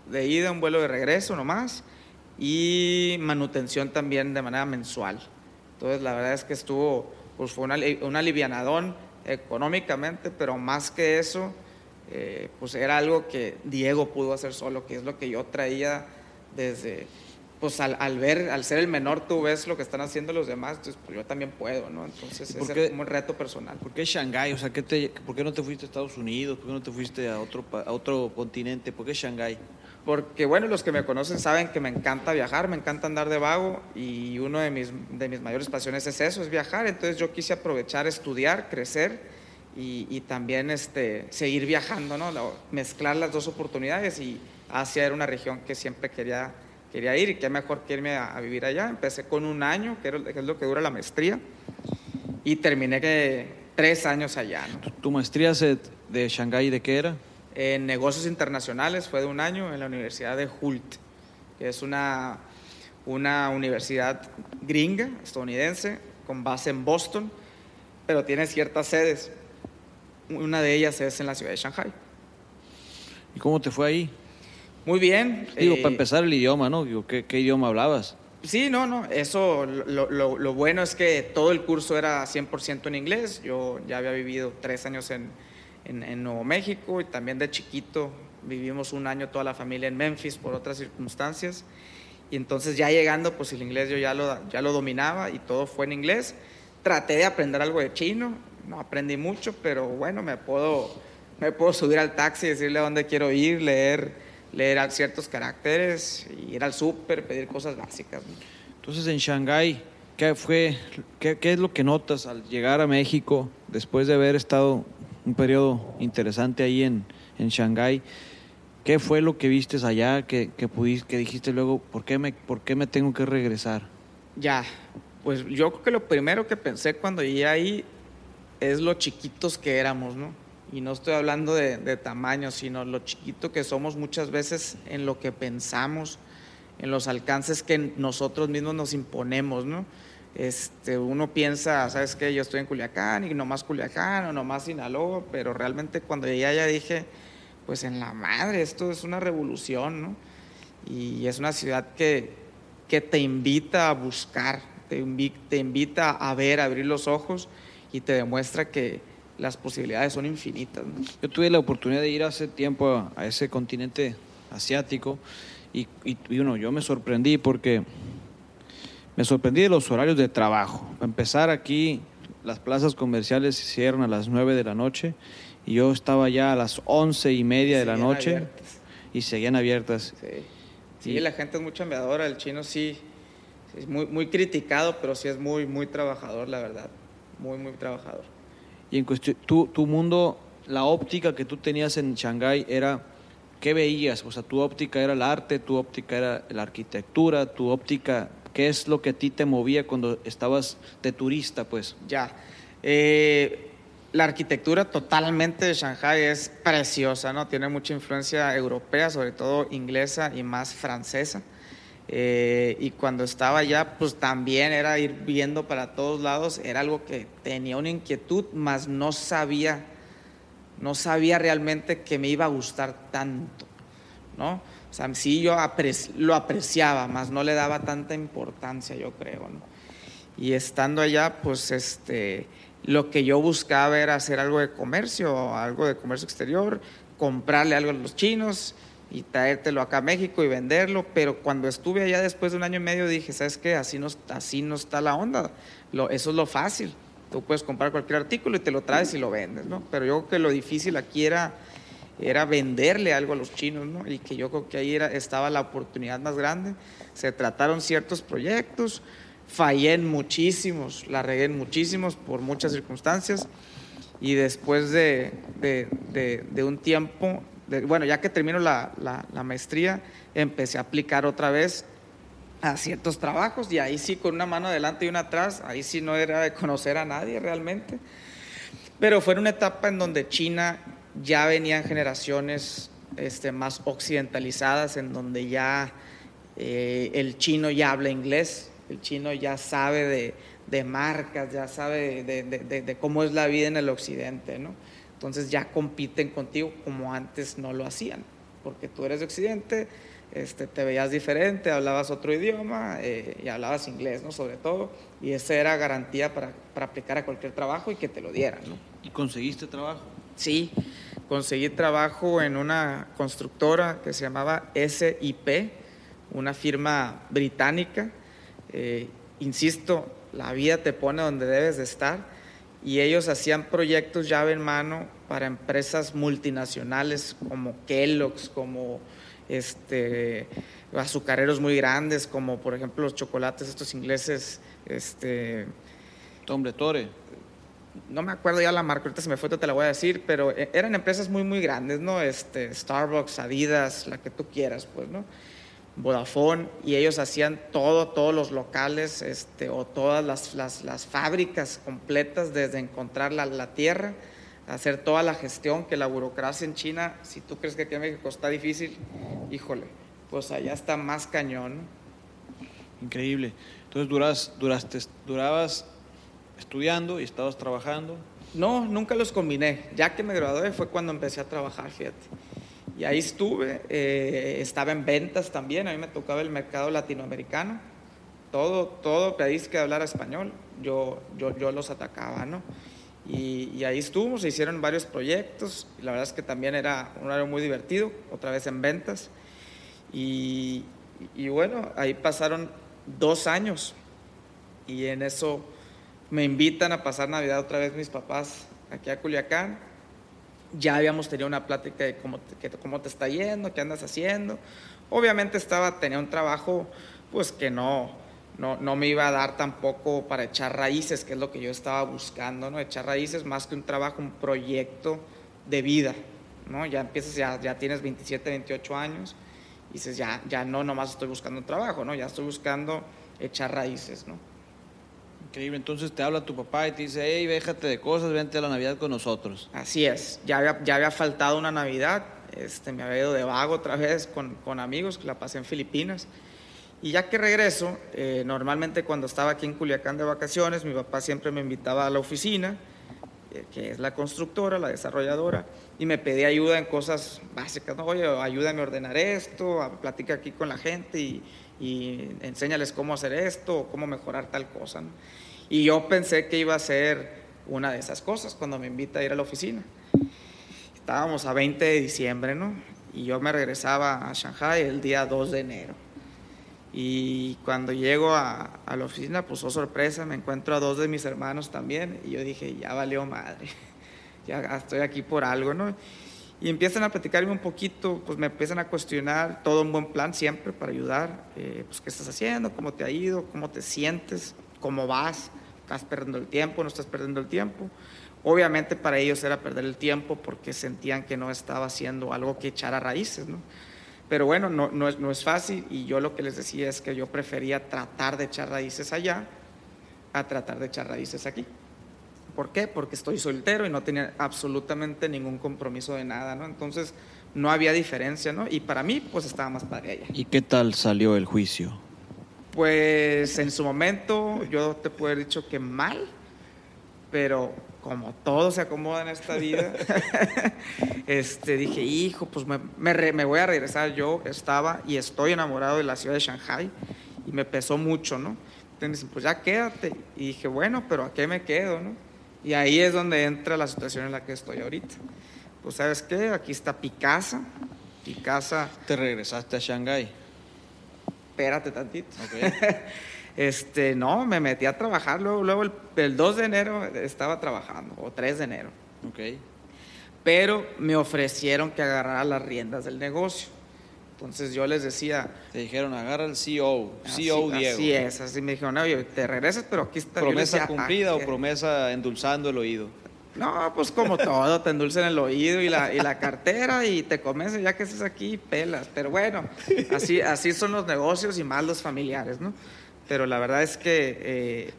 de ida, un vuelo de regreso nomás, y manutención también de manera mensual. Entonces, la verdad es que estuvo, pues fue una, un alivianadón económicamente, pero más que eso, eh, pues era algo que Diego pudo hacer solo, que es lo que yo traía desde, pues al, al, ver, al ser el menor, tú ves lo que están haciendo los demás, entonces pues yo también puedo, ¿no? Entonces ese qué, es como un reto personal. ¿Por qué Shanghái? O sea, ¿qué te, ¿por qué no te fuiste a Estados Unidos? ¿Por qué no te fuiste a otro, a otro continente? ¿Por qué Shanghái? Porque, bueno, los que me conocen saben que me encanta viajar, me encanta andar de vago y una de mis, de mis mayores pasiones es eso, es viajar. Entonces yo quise aprovechar, estudiar, crecer y, también este, seguir viajando, ¿no? mezclar las dos oportunidades y Asia era una región que siempre quería, quería ir y qué mejor que irme a, vivir allá. Empecé con un año, que, es lo que dura la maestría, y terminé que tres años allá. ¿no? ¿Tu, ¿Tu, maestría de Shanghái de qué era? En negocios internacionales fue de un año en la Universidad de Hult, que es una, una universidad gringa, estadounidense, con base en Boston, pero tiene ciertas sedes. Una de ellas es en la ciudad de Shanghai. ¿Y cómo te fue ahí? Muy bien. Digo, eh, para empezar el idioma, ¿no? Digo, ¿qué, ¿qué, idioma hablabas? Sí, no, no. Eso, lo, lo, lo bueno es que todo el curso era 100% en inglés. Yo ya había vivido tres años en, en, en, Nuevo México y también de chiquito vivimos un año toda la familia en Memphis por otras circunstancias. Y entonces ya llegando, pues el inglés yo ya lo, ya lo dominaba y todo fue en inglés. Traté de aprender algo de chino, no aprendí mucho, pero bueno, me puedo, me puedo subir al taxi, decirle a dónde quiero ir, leer, leer ciertos caracteres, ir al súper, pedir cosas básicas. Entonces en Shanghái, ¿qué, fue, qué, ¿qué es lo que notas al llegar a México después de haber estado un periodo interesante ahí en, en Shanghái? ¿Qué fue lo que viste allá que, que, pudiste, que dijiste luego, ¿por qué, me, ¿por qué me tengo que regresar? Ya, pues yo creo que lo primero que pensé cuando llegué ahí es lo chiquitos que éramos, ¿no? Y no estoy hablando de, de tamaño, sino lo chiquito que somos muchas veces en lo que pensamos, en los alcances que nosotros mismos nos imponemos, ¿no? Este, uno piensa, ¿sabes qué? Yo estoy en Culiacán y nomás Culiacán o nomás Sinaloa, pero realmente cuando llegué allá dije, pues en la madre, esto es una revolución, ¿no? Y es una ciudad que, que te invita a buscar, te, invi te invita a ver, a abrir los ojos y te demuestra que las posibilidades son infinitas. ¿no? Yo tuve la oportunidad de ir hace tiempo a, a ese continente asiático y, y, y uno, yo me sorprendí porque me sorprendí de los horarios de trabajo. Para empezar aquí, las plazas comerciales se cierran a las 9 de la noche y yo estaba ya a las once y media de la noche abiertas. y seguían abiertas. Sí, sí y... la gente es muy chambeadora, el chino sí, sí, es muy, muy criticado, pero sí es muy, muy trabajador, la verdad, muy, muy trabajador. Y en cuestión, tu, tu mundo, la óptica que tú tenías en Shanghái era, ¿qué veías? O sea, tu óptica era el arte, tu óptica era la arquitectura, tu óptica, ¿qué es lo que a ti te movía cuando estabas de turista, pues? Ya, eh, la arquitectura totalmente de Shanghai es preciosa, ¿no? Tiene mucha influencia europea, sobre todo inglesa y más francesa. Eh, y cuando estaba allá, pues también era ir viendo para todos lados, era algo que tenía una inquietud, mas no sabía, no sabía realmente que me iba a gustar tanto, ¿no? O sí yo lo apreciaba, mas no le daba tanta importancia, yo creo. Y estando allá, pues este lo que yo buscaba era hacer algo de comercio, algo de comercio exterior, comprarle algo a los chinos y traértelo acá a México y venderlo, pero cuando estuve allá después de un año y medio dije, ¿sabes qué? Así no, así no está la onda, lo, eso es lo fácil, Tú puedes comprar cualquier artículo y te lo traes y lo vendes, ¿no? Pero yo creo que lo difícil aquí era, era venderle algo a los chinos, ¿no? Y que yo creo que ahí era, estaba la oportunidad más grande. Se trataron ciertos proyectos, fallé en muchísimos, la regué en muchísimos por muchas circunstancias. Y después de, de, un tiempo, bueno, ya que termino la, la, maestría, empecé a aplicar otra vez a ciertos trabajos y ahí sí con una mano adelante y una atrás, ahí sí no era de conocer a nadie realmente. Pero fue una etapa en donde China ya venían generaciones este, más occidentalizadas, en donde ya eh, el chino ya habla inglés, el chino ya sabe de, de marcas, ya sabe de, de, de, cómo es la vida en el occidente, ¿no? Entonces ya compiten contigo como antes no lo hacían, porque tú eres de occidente, este, te veías diferente, hablabas otro idioma eh, y hablabas inglés, ¿no? Sobre todo, y esa era garantía para, para, aplicar a cualquier trabajo y que te lo dieran, ¿no? ¿Y conseguiste trabajo? Sí, conseguí trabajo en una constructora que se llamaba SIP, una firma británica. Eh, insisto, la vida te pone donde debes de estar y ellos hacían proyectos llave en mano para empresas multinacionales como Kellogg's, como este, azucareros muy grandes, como por ejemplo los chocolates estos ingleses, este... Tombre Tore. No me acuerdo ya la marca, ahorita se me fue, te la voy a decir, pero eh, eran empresas muy, muy grandes, ¿no? Este, Starbucks, Adidas, la que tú quieras, pues, ¿no? Vodafone, y ellos hacían todo, todos los locales, este, o todas las, las, fábricas completas, desde encontrar la, la tierra, hacer toda la gestión, que la burocracia en China, si tú crees que aquí en México está difícil, híjole, pues allá está más cañón. Increíble. Entonces duras, duraste, durabas estudiando y estabas trabajando. No, nunca los combiné. Ya que me gradué fue cuando empecé a trabajar, fíjate. Y ahí estuve, eh, estaba en ventas también, a mí me tocaba el mercado latinoamericano. Todo, todo país que hablara español, yo, yo, yo los atacaba, ¿no? Y, y, ahí estuvimos, se hicieron varios proyectos, y la verdad es que también era un área muy divertido, otra vez en ventas. Y, y, bueno, ahí pasaron dos años y en eso me invitan a pasar Navidad otra vez mis papás aquí a Culiacán. Ya habíamos tenido una plática de cómo te, cómo te está yendo, qué andas haciendo. Obviamente estaba, tenía un trabajo pues que no, no, no, me iba a dar tampoco para echar raíces, que es lo que yo estaba buscando, ¿no? Echar raíces más que un trabajo, un proyecto de vida, ¿no? Ya empiezas, ya, ya tienes 27, 28 años y dices, ya, ya no, nomás estoy buscando un trabajo, ¿no? Ya estoy buscando echar raíces, ¿no? Increíble, entonces te habla tu papá y te dice, hey, déjate de cosas, vente a la Navidad con nosotros. Así es, ya había, ya había faltado una Navidad, este, me había ido de vago otra vez con, con amigos, que la pasé en Filipinas. Y ya que regreso, eh, normalmente cuando estaba aquí en Culiacán de vacaciones, mi papá siempre me invitaba a la oficina, eh, que es la constructora, la desarrolladora, y me pedía ayuda en cosas básicas. ¿no? Oye, ayúdame a ordenar esto, platica aquí con la gente y, y, enséñales cómo hacer esto, o cómo mejorar tal cosa. ¿no? Y yo pensé que iba a ser una de esas cosas cuando me invita a ir a la oficina. Estábamos a 20 de diciembre, ¿no? Y yo me regresaba a Shanghai el día 2 de enero. Y cuando llego a, a, la oficina, pues oh sorpresa, me encuentro a dos de mis hermanos también. Y yo dije, ya valió madre, ya estoy aquí por algo, ¿no? Y empiezan a platicarme un poquito, pues me empiezan a cuestionar, todo un buen plan siempre para ayudar, eh, pues qué estás haciendo, cómo te ha ido, cómo te sientes, cómo vas, estás perdiendo el tiempo, no estás perdiendo el tiempo. Obviamente para ellos era perder el tiempo porque sentían que no estaba haciendo algo que echara raíces, ¿no? Pero bueno, no, no, es, no, es, fácil y yo lo que les decía es que yo prefería tratar de echar raíces allá a tratar de echar raíces aquí. ¿Por qué? Porque estoy soltero y no tenía absolutamente ningún compromiso de nada, ¿no? Entonces no había diferencia, ¿no? Y para mí, pues estaba más padre allá. ¿Y qué tal salió el juicio? Pues en su momento yo te puedo haber dicho que mal, pero como todo se acomoda en esta vida, este, dije, hijo, pues me, me, voy a regresar. Yo estaba y estoy enamorado de la ciudad de Shanghai y me pesó mucho, ¿no? Entonces, pues ya quédate. Y dije, bueno, pero ¿a qué me quedo, no? Y ahí es donde entra la situación en la que estoy ahorita. Pues, ¿sabes qué? Aquí está Picasa. Picasa. ¿Te regresaste a Shanghai? Espérate tantito. Okay. Este, no, me metí a trabajar, luego, luego el, el 2 de enero estaba trabajando, o 3 de enero. Ok. Pero me ofrecieron que agarrara las riendas del negocio. Entonces yo les decía, Te dijeron, agarra el CEO, así, CEO Diego. así es, así me dijeron, oye, te regresas, pero aquí está. ¿Promesa decía, cumplida "Ah, o ¿qué?". promesa endulzando el oído? No, pues como todo, te endulzan el oído y la, y la cartera y te comes ya que estés aquí, pelas. Pero bueno, así, así son los negocios y más los familiares, ¿no? Pero la verdad es que eh,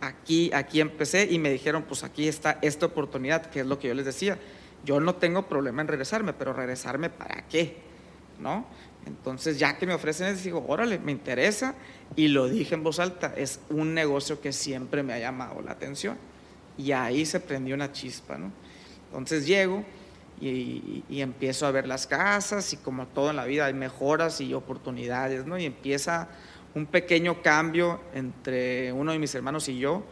aquí, aquí empecé y me dijeron, pues aquí está esta oportunidad, que es lo que yo les decía. Yo no tengo problema en regresarme, pero regresarme para qué, ¿no? Entonces, ya que me ofrecen eso, digo, órale, me interesa. Y lo dije en voz alta, es un negocio que siempre me ha llamado la atención. Y ahí se prendió una chispa, ¿no? Entonces llego y, empiezo a ver las casas y como todo en la vida hay mejoras y oportunidades, ¿no? Y empieza un pequeño cambio entre uno de mis hermanos y yo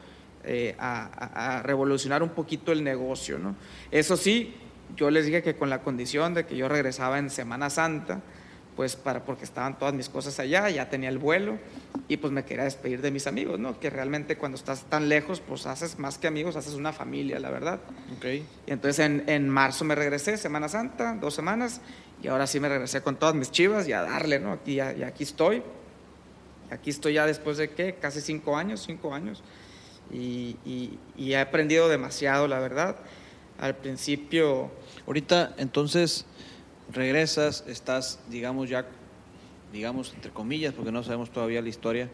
eh, a, a- a revolucionar un poquito el negocio, ¿no? Eso sí, yo les dije que con la condición de que yo regresaba en Semana Santa, pues para, porque estaban todas mis cosas allá, ya tenía el vuelo y pues me quería despedir de mis amigos, ¿no? Que realmente cuando estás tan lejos, pues haces más que amigos, haces una familia, la verdad. Ok. Y entonces en, en marzo me regresé, Semana Santa, dos semanas, y ahora sí me regresé con todas mis chivas y a darle, ¿no? Aquí, ya- y aquí estoy. Aquí estoy ya después de qué, casi cinco años, cinco años. Y, y- y he aprendido demasiado, la verdad. Al principio, Ahorita, entonces, regresas, estás, digamos, ya, digamos, entre comillas, porque no sabemos todavía la historia,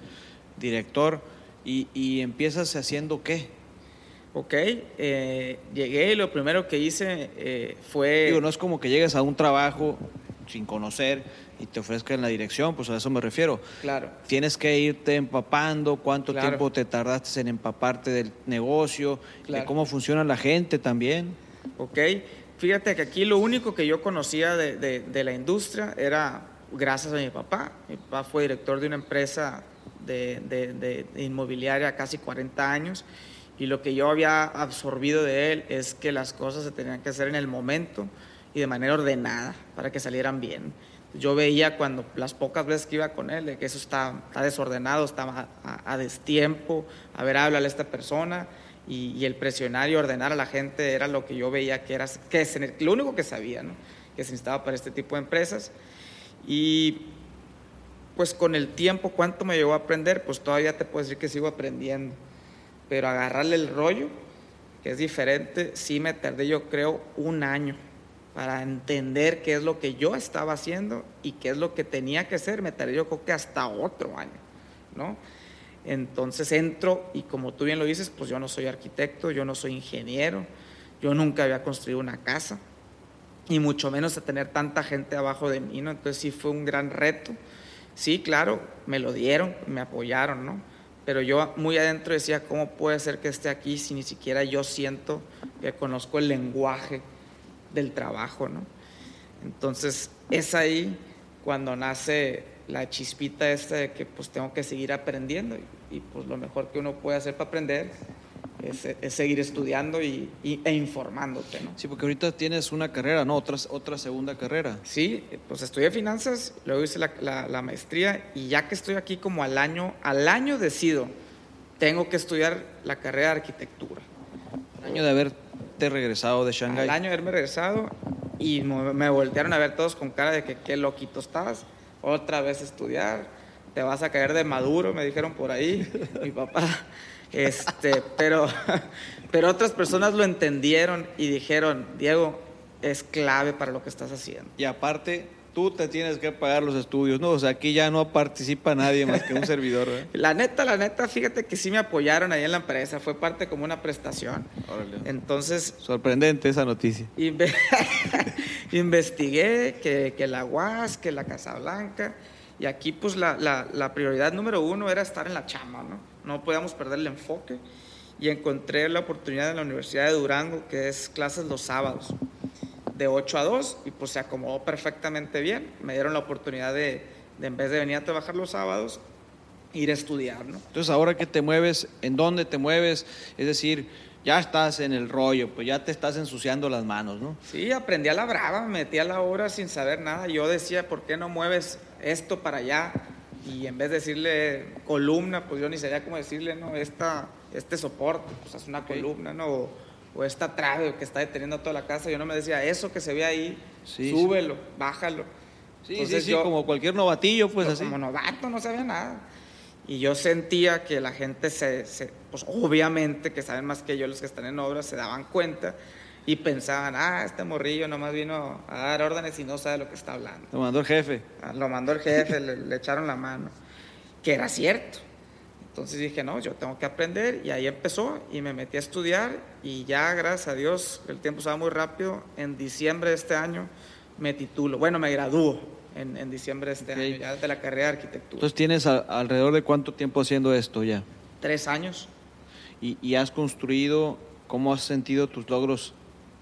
director, y, y empiezas haciendo qué? ok, eh, llegué y lo primero que hice eh, fue... Digo, no es como que llegues a un trabajo sin conocer y te ofrezcan la dirección, pues a eso me refiero. Claro. Tienes que irte empapando, cuánto Claro. tiempo te tardaste en empaparte del negocio, Claro. de cómo funciona la gente también. Ok, fíjate que aquí lo único que yo conocía de, de- la industria era gracias a mi papá. Mi papá fue director de una empresa de, de- inmobiliaria casi 40 años y lo que yo había absorbido de él es que las cosas se tenían que hacer en el momento y de manera ordenada para que salieran bien. Yo veía cuando las pocas veces que iba con él de que eso está, está desordenado, está a, a- a destiempo, a ver, háblale a esta persona y, y el presionar y ordenar a la gente era lo que yo veía que era que se- lo único que sabía, ¿no? que se necesitaba para este tipo de empresas. Y pues con el tiempo, ¿cuánto me llevó a aprender? Pues todavía te puedo decir que sigo aprendiendo, pero agarrarle el rollo, que es diferente, sí me tardé yo creo un año para entender qué es lo que yo estaba haciendo y qué es lo que tenía que hacer, me tardé yo creo que hasta otro año, ¿no? Entonces entro y como tú bien lo dices, pues yo no soy arquitecto, yo no soy ingeniero, yo nunca había construido una casa y mucho menos a tener tanta gente abajo de mí, ¿no? Entonces sí fue un gran reto. Sí, claro, me lo dieron, me apoyaron, ¿no? Pero yo muy adentro decía, ¿cómo puede ser que esté aquí si ni siquiera yo siento que conozco el lenguaje del trabajo, ¿no? Entonces es ahí cuando nace la chispita esta de que pues tengo que seguir aprendiendo y, pues lo mejor que uno puede hacer para aprender es, es seguir estudiando y, y- e informándote, ¿no? Sí, porque ahorita tienes una carrera, ¿no? Otra, otra segunda carrera. Sí, pues estudié finanzas, luego hice la, la- la maestría y ya que estoy aquí como al año, al año decido, tengo que estudiar la carrera de arquitectura. Año de haberte regresado de Al Shanghái. año de haberme regresado y me, voltearon a ver todos con cara de que qué loquito estás, otra vez estudiar, te vas a caer de maduro, me dijeron por ahí, mi papá. Este, pero, pero otras personas lo entendieron y dijeron, Diego, es clave para lo que estás haciendo. Y aparte, tú te tienes que pagar los estudios, ¿no? O sea, aquí ya no participa nadie más que un servidor, ¿eh? La neta, la neta, fíjate que sí me apoyaron ahí en la empresa, fue parte como una prestación. Órale. Entonces, Sorprendente esa noticia. inve- investigué que, que la UAS, que la Casa Blanca, y aquí pues la, la- la prioridad número uno era estar en la chamba, ¿no? No podíamos perder el enfoque, y encontré la oportunidad en la Universidad de Durango, que es clases los sábados, de 8 a 2, y pues se acomodó perfectamente bien. Me dieron la oportunidad de, de en vez de venir a trabajar los sábados, ir a estudiar, ¿no? Entonces, ahora que te mueves, ¿en dónde te mueves? Es decir, ya estás en el rollo, pues ya te estás ensuciando las manos, ¿no? Sí, aprendí a la brava, me metí a la obra sin saber nada. Yo decía, ¿por qué no mueves esto para allá? y en vez de decirle columna, pues yo ni sabía cómo decirle, ¿no? Esta, este soporte, pues es una columna, ¿no? O, o esta trave que está deteniendo toda la casa. Yo no me decía, eso que se ve ahí, Sí, súbelo, bájalo. Sí, Entonces sí, sí, yo- como cualquier novatillo, pues así. Como novato no sabía nada. Y yo sentía que la gente se, se- pues obviamente que saben más que yo los que están en obras, se daban cuenta y pensaban, ah, este morrillo nomás vino a dar órdenes y no sabe lo que está hablando. Lo mandó el jefe. Ah, Lo mandó el jefe, le, le echaron la mano, que era cierto. Entonces dije, no, yo tengo que aprender y ahí empezó y me metí a estudiar y ya, gracias a Dios, el tiempo se va muy rápido. En diciembre de este año me titulo, bueno, me gradúo en, en diciembre de este Ok. año, ya de la carrera de arquitectura. Entonces tienes a- alrededor de cuánto tiempo haciendo esto ya. Tres años. Y, y has construido, ¿cómo has sentido tus logros?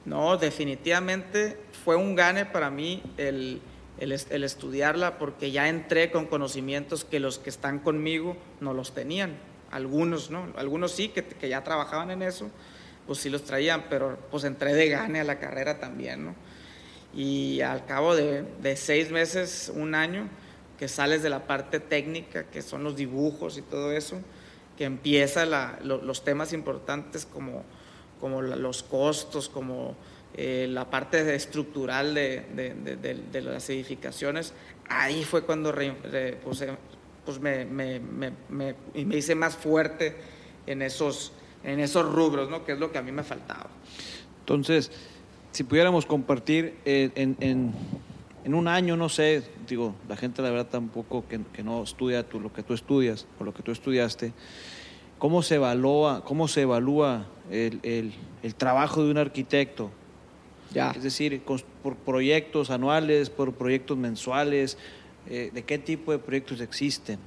No, definitivamente fue un gane para mí el, el es- el estudiarla porque ya entré con conocimientos que los que están conmigo no los tenían. Algunos, ¿no? Algunos sí, que, que ya trabajaban en eso, pues sí los traían, pero pues entré de gane a la carrera también, ¿no? Y al cabo de, de seis meses, un año, que sales de la parte técnica, que son los dibujos y todo eso, que empieza la- lo- los temas importantes como, como los costos, como eh, la parte estructural de, de- de- de- las edificaciones, ahí fue cuando re- re- pues, eh, pues me, me- me- me hice más fuerte en esos, en esos rubros, ¿no? que es lo que a mí me faltaba. Entonces, si pudiéramos compartir eh, en, en- en un año, no sé, digo, la gente la verdad tampoco que, que no estudia tú, lo que tú estudias o lo que tú estudiaste, ¿cómo se evalúa, cómo se evalúa el, el- el trabajo de un arquitecto? Ya. Es decir, por proyectos anuales, por proyectos mensuales, eh, ¿de qué tipo de proyectos existen?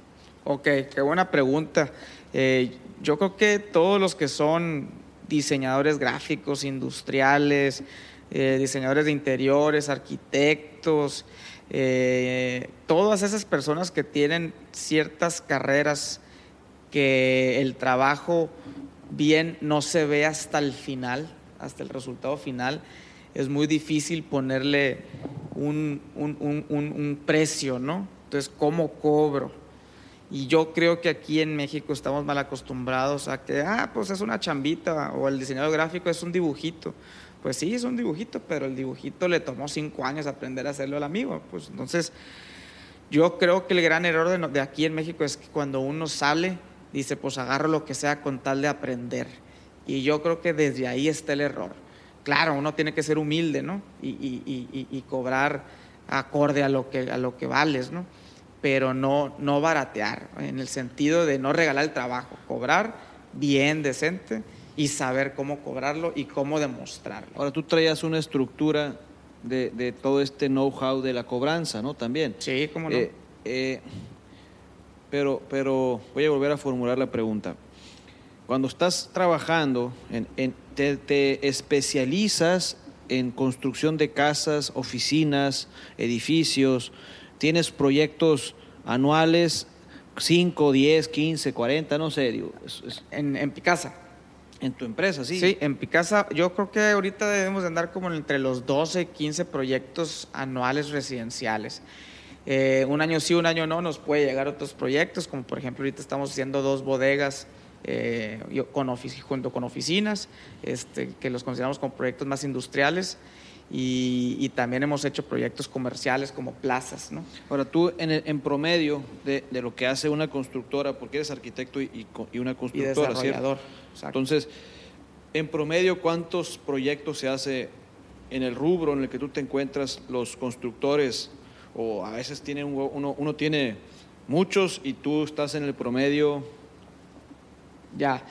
Ok, qué buena pregunta. Eh, yo creo que todos los que son diseñadores gráficos, industriales, eh, diseñadores de interiores, arquitectos, todas esas personas que tienen ciertas carreras que el trabajo bien no se ve hasta el final, hasta el resultado final, es muy difícil ponerle un, un- un- un- precio, ¿no? Entonces, ¿cómo cobro? Y yo creo que aquí en México estamos mal acostumbrados a que, ah, pues es una chambita o el diseñador gráfico es un dibujito. Pues sí, es un dibujito, pero el dibujito le tomó cinco años aprender a hacerlo al amigo. Pues entonces, yo creo que el gran error de, de aquí en México es que cuando uno sale, dice, pues agarro lo que sea con tal de aprender. Y yo creo que desde ahí está el error. Claro, uno tiene que ser humilde, ¿no? Y, y- y- y- cobrar acorde a lo que, a lo que vales, ¿no? Pero no, no baratear, en el sentido de no regalar el trabajo, cobrar bien, decente y saber cómo cobrarlo y cómo demostrarlo. Ahora tú traías una estructura de, de todo este know-how de la cobranza, ¿no? También. Sí, cómo no. Eh, eh, pero, pero voy a volver a formular la pregunta. Cuando estás trabajando, en, en- te, te especializas en construcción de casas, oficinas, edificios, tienes proyectos anuales, 5, 10, 15, 40, no sé, digo, es- es en, en Picasa. en tu empresa, sí. Sí, en Picasa yo creo que ahorita debemos de andar como entre los 12 y 15 proyectos anuales residenciales. Eh, un año sí, un año no, nos puede llegar otros proyectos, como por ejemplo ahorita estamos haciendo dos bodegas eh, con junto con oficinas, este, que los consideramos como proyectos más industriales, y, y también hemos hecho proyectos comerciales como plazas, ¿no? Ahora, tú en, el- en promedio de, de lo que hace una constructora, porque eres arquitecto y, y co- y una constructora, ¿cierto? desarrollador. exacto. Entonces, en promedio, ¿cuántos proyectos se hace en el rubro en el que tú te encuentras los constructores? O a veces tiene un- uno, uno tiene muchos y tú estás en el promedio. Ya.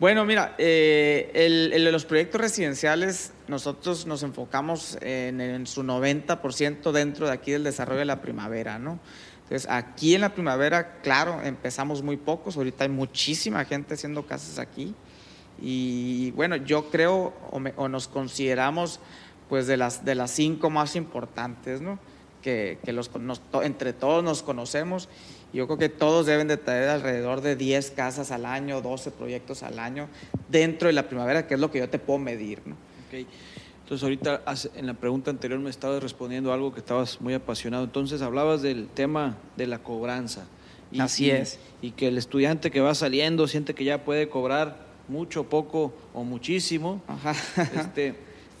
Bueno, mira, eh, el, el los proyectos residenciales, nosotros nos enfocamos en, en su 90% dentro de aquí del desarrollo de la primavera, ¿no? Entonces, aquí en la primavera, claro, empezamos muy pocos, ahorita hay muchísima gente haciendo casas aquí. Y bueno, yo creo o, o nos consideramos pues de las, de las cinco más importantes, ¿no? Que, que los, nos- entre todos nos conocemos. Y Yo creo que todos deben de traer alrededor de 10 casas al año, 12 proyectos al año dentro de la primavera, que es lo que yo te puedo medir, ¿no? Ok. Entonces, ahorita en la pregunta anterior me estabas respondiendo algo que estabas muy apasionado. Entonces, hablabas del tema de la cobranza. Y, Así es. Y que el estudiante que va saliendo siente que ya puede cobrar mucho, poco o muchísimo. Ajá. Este,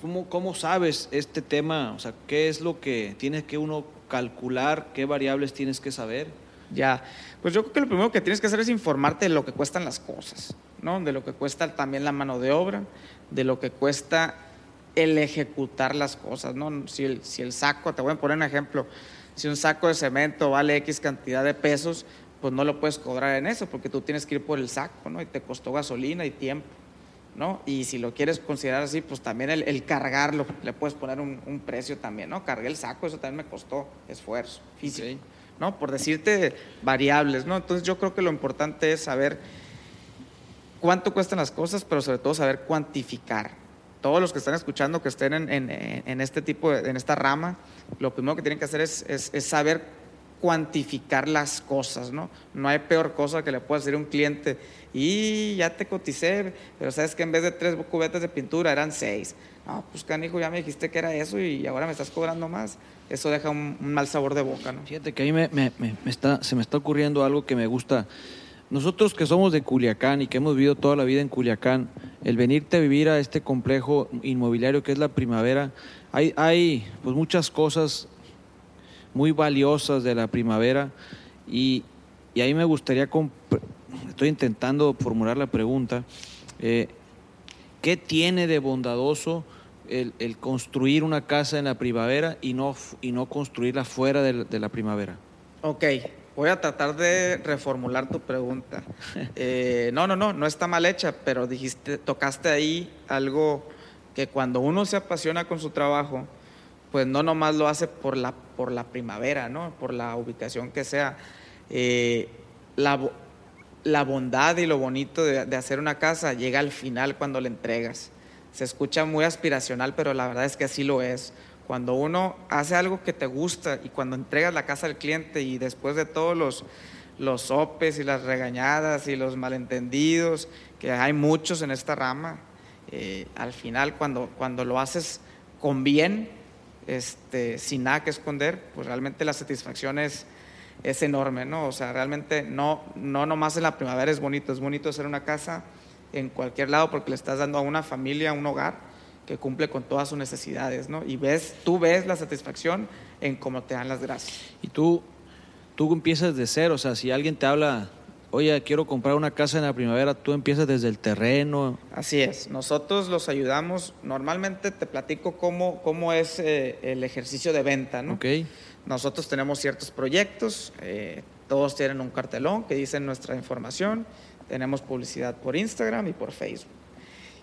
¿cómo, ¿Cómo sabes este tema? O sea, ¿qué es lo que tienes que uno calcular? ¿Qué variables tienes que saber? Ya, pues yo creo que lo primero que tienes que hacer es informarte de lo que cuestan las cosas, ¿no? De lo que cuesta también la mano de obra, de lo que cuesta el ejecutar las cosas, ¿no? Si el, si el saco, te voy a poner un ejemplo, si un saco de cemento vale X cantidad de pesos, pues no lo puedes cobrar en eso, porque tú tienes que ir por el saco, ¿no? Y te costó gasolina y tiempo, ¿no? Y si lo quieres considerar así, pues también el, el cargarlo, le puedes poner un, un precio también, ¿no? Cargué el saco, eso también me costó esfuerzo físico. ¿no? Por decirte variables, ¿no? Entonces yo creo que lo importante es saber cuánto cuestan las cosas, pero sobre todo saber cuantificar. Todos los que están escuchando, que estén en, en- en este tipo, de- en esta rama, lo primero que tienen que hacer es, es- es saber cuantificar las cosas, ¿no? No hay peor cosa que le pueda decir un cliente, y ya te coticé, pero sabes que en vez de tres cubetas de pintura eran seis. No, pues canijo, ya me dijiste que era eso y ahora me estás cobrando más. Eso deja un, mal sabor de boca, ¿no? Fíjate que a mí me está, se me está ocurriendo algo que me gusta. Nosotros que somos de Culiacán y que hemos vivido toda la vida en Culiacán, el venirte a vivir a este complejo inmobiliario que es la primavera, hay, hay pues muchas cosas muy valiosas de la primavera y, y ahí me gustaría, estoy intentando formular la pregunta, eh, ¿qué tiene de bondadoso el, el construir una casa en la primavera y no, y no construirla fuera de la- de la primavera? Ok, voy a tratar de reformular tu pregunta. Eh, no, no, no, no está mal hecha, pero dijiste, tocaste ahí algo que cuando uno se apasiona con su trabajo, pues no nomás lo hace por la, por la primavera, ¿no? Por la ubicación que sea. Eh, la, la bondad y lo bonito de, de hacer una casa llega al final cuando la entregas. Se escucha muy aspiracional, pero la verdad es que así lo es. Cuando uno hace algo que te gusta y cuando entregas la casa al cliente y después de todos los, los sopes y las regañadas y los malentendidos, que hay muchos en esta rama, eh, al final cuando, cuando lo haces con bien, este, sin nada que esconder, pues realmente la satisfacción es, es enorme, ¿no? O sea, realmente no, no nomás en la primavera es bonito, es bonito hacer una casa en cualquier lado porque le estás dando a una familia un hogar que cumple con todas sus necesidades, ¿no? Y ves, tú ves la satisfacción en cómo te dan las gracias. Y tú, tú empiezas de cero, o sea, si alguien te habla, oye, quiero comprar una casa en la primavera, tú empiezas desde el terreno. Así es, nosotros los ayudamos, normalmente te platico cómo, cómo es eh, el ejercicio de venta, ¿no? ¿Ok? Nosotros tenemos ciertos proyectos, eh, todos tienen un cartelón que dice nuestra información, tenemos publicidad por Instagram y por Facebook.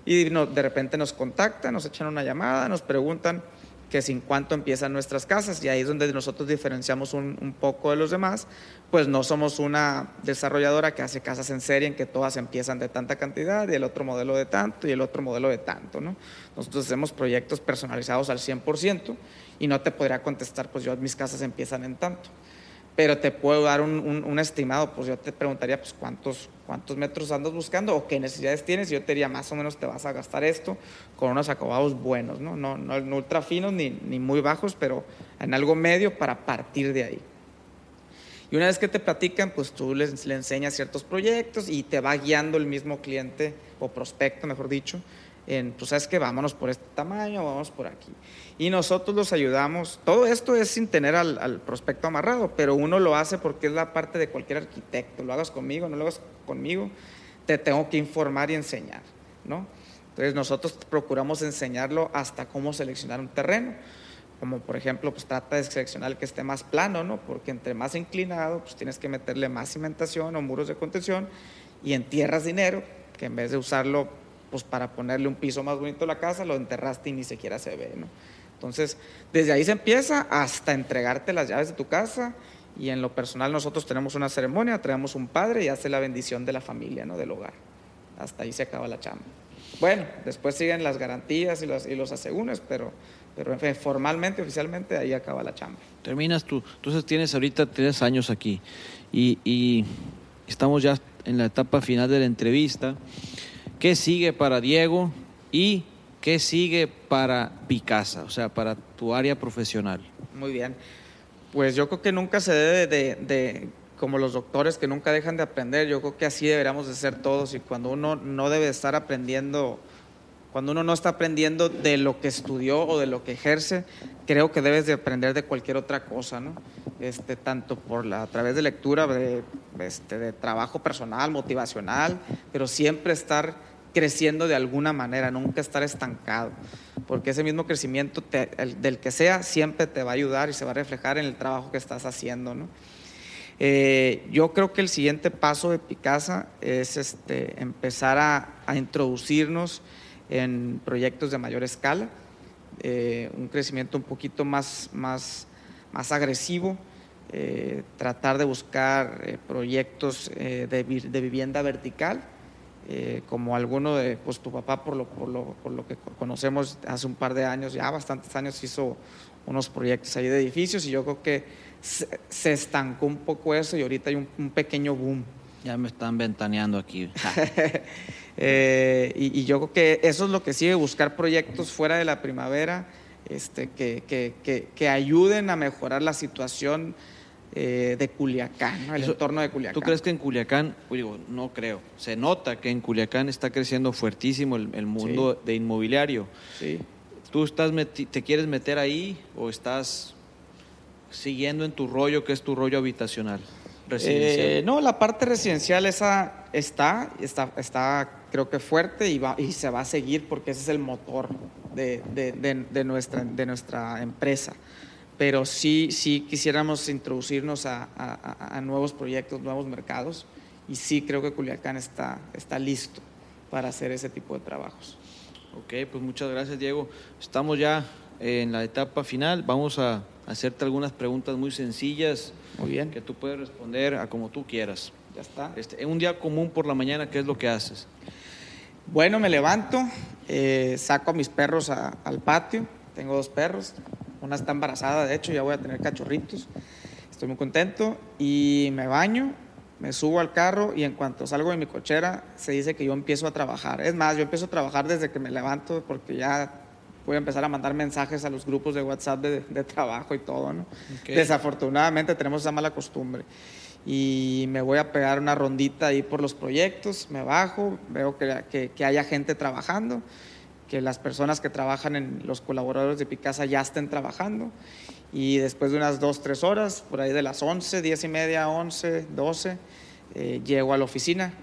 Y no- de repente nos contactan, nos echan una llamada, nos preguntan que sin cuánto empiezan nuestras casas y ahí es donde nosotros diferenciamos un, poco de los demás, pues no somos una desarrolladora que hace casas en serie en que todas empiezan de tanta cantidad y el otro modelo de tanto y el otro modelo de tanto, ¿no? Nosotros hacemos proyectos personalizados al 100% y no te podría contestar, pues yo mis casas empiezan en tanto pero te puedo dar un, un- estimado, pues yo te preguntaría pues cuántos, cuántos metros andas buscando o qué necesidades tienes y yo te diría más o menos te vas a gastar esto con unos acabados buenos, ¿no? No, no, no ultra finos ni, ni muy bajos, pero en algo medio para partir de ahí. Y una vez que te platican, pues tú les, le enseñas ciertos proyectos y te va guiando el mismo cliente o prospecto, mejor dicho, en, pues sabes que vámonos por este tamaño, vamos por aquí. Y nosotros los ayudamos. Todo esto es sin tener al, prospecto amarrado, pero uno lo hace porque es la parte de cualquier arquitecto. Lo hagas conmigo, no lo hagas conmigo, te tengo que informar y enseñar, ¿no? Entonces nosotros procuramos enseñarlo hasta cómo seleccionar un terreno como por ejemplo, pues trata de seleccionar el que esté más plano, ¿no? Porque entre más inclinado, pues tienes que meterle más cimentación o muros de contención y entierras dinero, que en vez de usarlo pues para ponerle un piso más bonito a la casa, lo enterraste y ni siquiera se ve, ¿no? Entonces, desde ahí se empieza hasta entregarte las llaves de tu casa y en lo personal nosotros tenemos una ceremonia, traemos un padre y hace la bendición de la familia, ¿no? Del hogar. Hasta ahí se acaba la chamba. Bueno, después siguen las garantías y los, y los asegúnes, pero, pero formalmente, oficialmente, ahí acaba la chamba. Terminas tú, entonces tienes ahorita tres años aquí y, y estamos ya en la etapa final de la entrevista. ¿Qué sigue para Diego y qué sigue para Picasa, o sea, para tu área profesional? Muy bien. Pues yo creo que nunca se debe de, de como los doctores que nunca dejan de aprender, yo creo que así deberíamos de ser todos y cuando uno no debe estar aprendiendo, cuando uno no está aprendiendo de lo que estudió o de lo que ejerce, creo que debes de aprender de cualquier otra cosa, ¿no? Este, tanto por la, a través de lectura, de, este, de trabajo personal, motivacional, pero siempre estar creciendo de alguna manera, nunca estar estancado, porque ese mismo crecimiento te- el- del que sea siempre te va a ayudar y se va a reflejar en el trabajo que estás haciendo, ¿no? Eh, yo creo que el siguiente paso de Picasa es este, empezar a, a introducirnos en proyectos de mayor escala, eh, un crecimiento un poquito más, más, más agresivo, eh, tratar de buscar eh, proyectos eh, de, de vivienda vertical, eh, como alguno de pues, tu papá, por lo, por, lo, por lo que co- conocemos hace un par de años, ya bastantes años hizo unos proyectos ahí de edificios y yo creo que se, se estancó un poco eso y ahorita hay un, un pequeño boom. Ya me están ventaneando aquí. Eh, y, y yo creo que eso es lo que sigue, buscar proyectos fuera de la primavera este, que, que, que, que ayuden a mejorar la situación eh, de Culiacán, ¿no? el Eso- entorno de Culiacán. ¿Tú crees que en Culiacán, digo, no creo, se nota que en Culiacán está creciendo fuertísimo el, el mundo de inmobiliario? Sí. ¿Tú estás te quieres meter ahí o estás siguiendo en tu rollo, que es tu rollo habitacional, residencial? Eh, no, la parte residencial esa está, está, está creo que fuerte y, va, y se va a seguir porque ese es el motor de, de- de- de nuestra, de nuestra empresa. Pero sí, sí quisiéramos introducirnos a, a- a- nuevos proyectos, nuevos mercados y sí creo que Culiacán está, está listo para hacer ese tipo de trabajos. Ok, pues muchas gracias, Diego. Estamos ya en la etapa final. Vamos a hacerte algunas preguntas muy sencillas Muy bien, que tú puedes responder a como tú quieras. ya está. Este, en un día común por la mañana, ¿qué es lo que haces? Bueno, me levanto, eh, saco a mis perros a- al patio. Tengo dos perros. Una está embarazada, de hecho, ya voy a tener cachorritos. Estoy muy contento. Y me baño, me subo al carro y en cuanto salgo de mi cochera, se dice que yo empiezo a trabajar. Es más, yo empiezo a trabajar desde que me levanto porque ya voy a empezar a mandar mensajes a los grupos de WhatsApp de, de trabajo y todo, ¿no? Desafortunadamente tenemos esa mala costumbre. Y me voy a pegar una rondita ahí por los proyectos, me bajo, veo que, que, que haya gente trabajando, que las personas que trabajan en los colaboradores de Picasa ya estén trabajando. Y después de unas dos, tres horas, por ahí de las 11, 10 y media, 11, 12, eh, llego a la oficina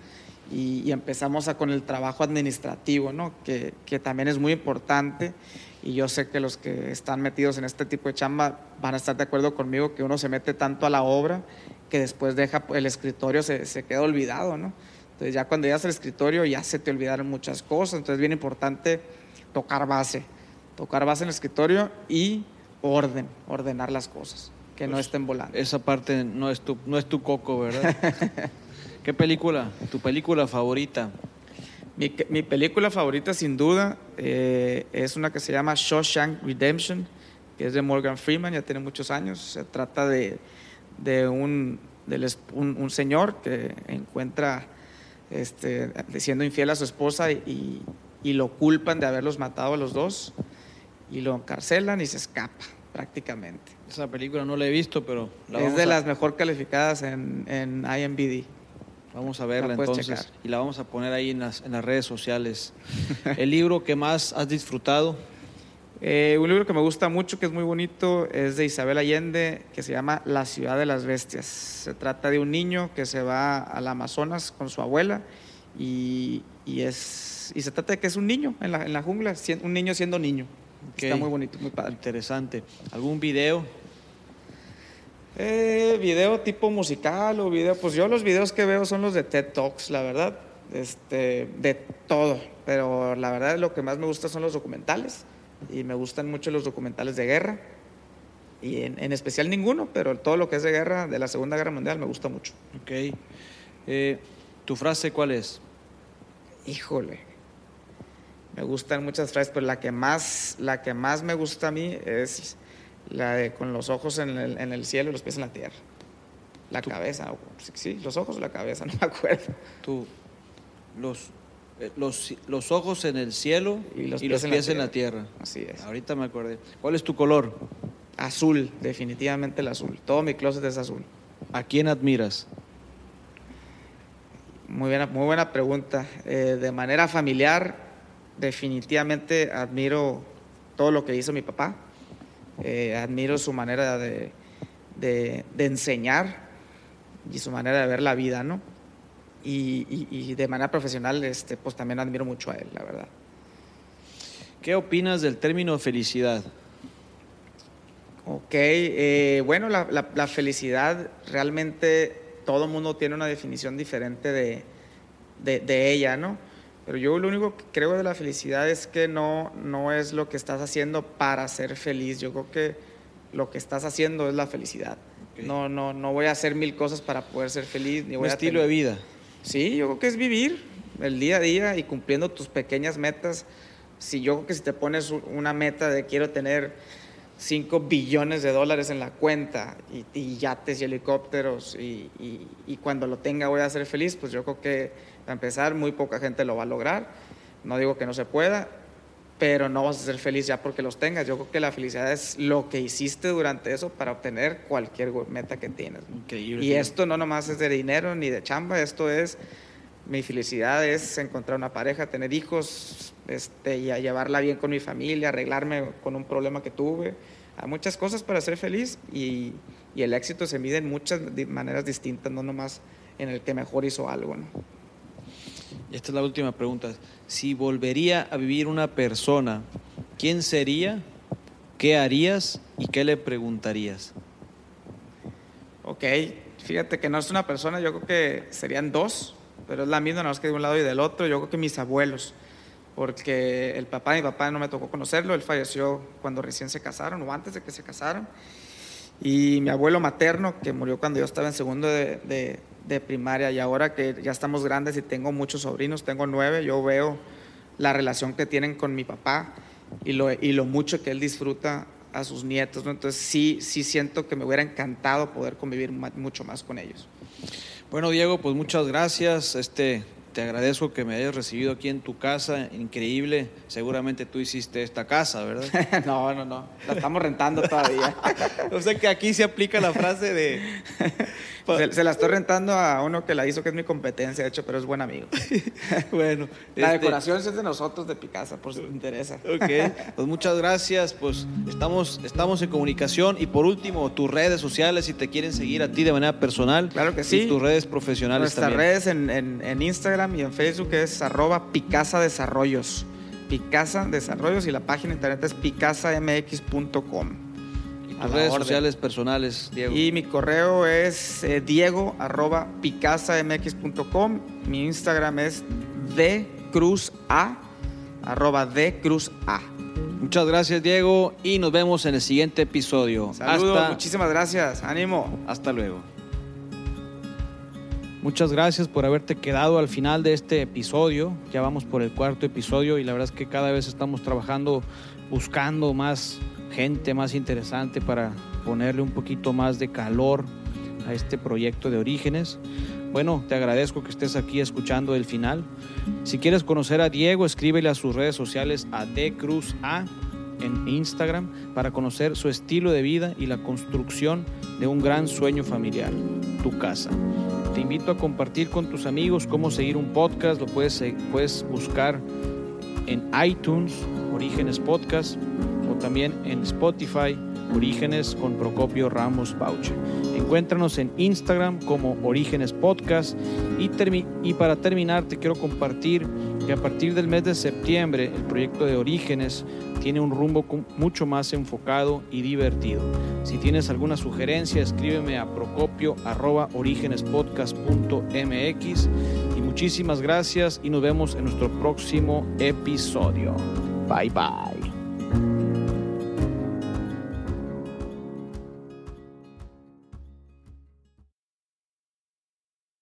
y, y empezamos a, con el trabajo administrativo, ¿no? que, que también es muy importante. Y yo sé que los que están metidos en este tipo de chamba van a estar de acuerdo conmigo que uno se mete tanto a la obra que después deja el escritorio, se, se queda olvidado, ¿no? Entonces ya cuando llegas al escritorio ya se te olvidaron muchas cosas, entonces es bien importante tocar base, tocar base en el escritorio y orden, ordenar las cosas, que no estén volando. Esa parte no es tu, no es tu coco, ¿verdad? ¿Qué película? ¿Tu película favorita? Mi, mi película favorita, sin duda, eh, es una que se llama Shawshank Redemption, que es de Morgan Freeman, ya tiene muchos años. Se trata de, de un, del un, un señor que encuentra este, siendo infiel a su esposa y, y lo culpan de haberlos matado a los dos y lo encarcelan y se escapa prácticamente. Esa película no la he visto, pero la es de a- las mejor calificadas en, en IMBD. Vamos a verla entonces checar. y la vamos a poner ahí en las, en las redes sociales. ¿El libro que más has disfrutado? Eh, un libro que me gusta mucho, que es muy bonito, es de Isabel Allende, que se llama La ciudad de las bestias. Se trata de un niño que se va al Amazonas con su abuela y, y es, y se trata de que es un niño en la, en la jungla, un niño siendo niño. Está Ok. muy bonito, muy padre. Interesante. ¿Algún video? Eh, video tipo musical o video, pues yo los videos que veo son los de TED Talks, la verdad, este, de todo, pero la verdad lo que más me gusta son los documentales y me gustan mucho los documentales de guerra y en, en especial ninguno, pero todo lo que es de guerra, de la Segunda Guerra Mundial me gusta mucho. Ok. Eh, ¿Tu frase cuál es? Híjole, me gustan muchas frases, pero la que más, la que más me gusta a mí es la de con los ojos en el, en el cielo y los pies en la tierra. La cabeza, sí, sí, los ojos o la cabeza, no me acuerdo. Tú, los, los, los ojos en el cielo y los, pies, en, la tierra. Así es. Ahorita me acordé. ¿Cuál es tu color? Azul, definitivamente el azul. Todo mi closet es azul. ¿A quién admiras? Muy buena, muy buena pregunta. Eh, de manera familiar, definitivamente admiro todo lo que hizo mi papá. Eh, admiro su manera de, de, de enseñar y su manera de ver la vida, ¿no? Y, y- y de manera profesional, este, pues también admiro mucho a él, la verdad. ¿Qué opinas del término felicidad? Ok, eh, bueno, la, la- la felicidad realmente todo mundo tiene una definición diferente de, de- de ella, ¿no? Pero yo lo único que creo de la felicidad es que no, no es lo que estás haciendo para ser feliz. Yo creo que lo que estás haciendo es la felicidad. No, no, no voy a hacer mil cosas para poder ser feliz. Ni Un voy a estilo tener- de vida. Sí, yo creo que es vivir el día a día y cumpliendo tus pequeñas metas. Si yo creo que si te pones una meta de quiero tener 5 billones de dólares en la cuenta y, y yates y helicópteros y, y- y cuando lo tenga voy a ser feliz, pues yo creo que para empezar muy poca gente lo va a lograr. No digo que no se pueda, pero no vas a ser feliz ya porque los tengas. Yo creo que la felicidad es lo que hiciste durante eso para obtener cualquier meta que tienes. ¿no? Increíble. Y esto no nomás es de dinero ni de chamba, esto es, mi felicidad es encontrar una pareja, tener hijos, este, y a llevarla bien con mi familia, arreglarme con un problema que tuve. Hay muchas cosas para ser feliz y, y el éxito se mide en muchas maneras distintas, no nomás en el que mejor hizo algo. ¿no? Esta es la última pregunta. Si volvería a vivir una persona, ¿quién sería? ¿Qué harías? ¿Y qué le preguntarías? Ok, fíjate que no es una persona, yo creo que serían dos, pero es la misma, no es que de un lado y del otro. Yo creo que mis abuelos, porque el papá de mi papá no me tocó conocerlo, él falleció cuando recién se casaron o antes de que se casaran. Y mi abuelo materno, que murió cuando yo estaba en segundo de, de- primaria, y ahora que ya estamos grandes y tengo muchos sobrinos, tengo nueve, yo veo la relación que tienen con mi papá y lo, y lo mucho que él disfruta a sus nietos. Entonces sí, sí siento que me hubiera encantado poder convivir mucho más con ellos. Bueno, Diego, pues muchas gracias. Este, te agradezco que me hayas recibido aquí en tu casa. Increíble. Seguramente tú hiciste esta casa, ¿verdad? no, no, no, la estamos rentando todavía. o sea que aquí se aplica la frase de... se, se la estoy rentando a uno que la hizo, que es mi competencia, de hecho, pero es buen amigo. bueno, La este- decoración es de nosotros, de Picasa, por si te interesa. Ok, pues muchas gracias. Pues estamos, estamos en comunicación. Y por último, tus redes sociales, si te quieren seguir a ti de manera personal. Claro que sí. Y tus redes profesionales Nuestras también. redes en, en- en Instagram y en Facebook es arroba Picasa Desarrollos. Picasa Desarrollos y la página de internet es picasamx.com. Y tus redes orden. sociales personales, Diego. Y mi correo es eh, diego arroba picasamx.com. Mi Instagram es dcruza arroba dcruza. Muchas gracias, Diego. Y nos vemos en el siguiente episodio. Saludos, Hasta, muchísimas gracias. Ánimo. hasta luego. Muchas gracias por haberte quedado al final de este episodio. Ya vamos por el cuarto episodio y la verdad es que cada vez estamos trabajando buscando más gente más interesante para ponerle un poquito más de calor a este proyecto de orígenes. Bueno, te agradezco que estés aquí escuchando el final. Si quieres conocer a Diego, escríbele a sus redes sociales a dcruza en Instagram para conocer su estilo de vida y la construcción de un gran sueño familiar, tu casa. Te invito a compartir con tus amigos cómo seguir un podcast, lo puedes, se- puedes buscar en iTunes, Orígenes Podcast, o también en Spotify, Orígenes con Procopio Ramos Bauche. Encuéntranos en Instagram como Orígenes Podcast y, y para terminar te quiero compartir que a partir del mes de septiembre el proyecto de Orígenes tiene un rumbo mucho más enfocado y divertido. Si tienes alguna sugerencia, escríbeme a procopio arroba orígenespodcast.mx y muchísimas gracias y nos vemos en nuestro próximo episodio. Bye bye.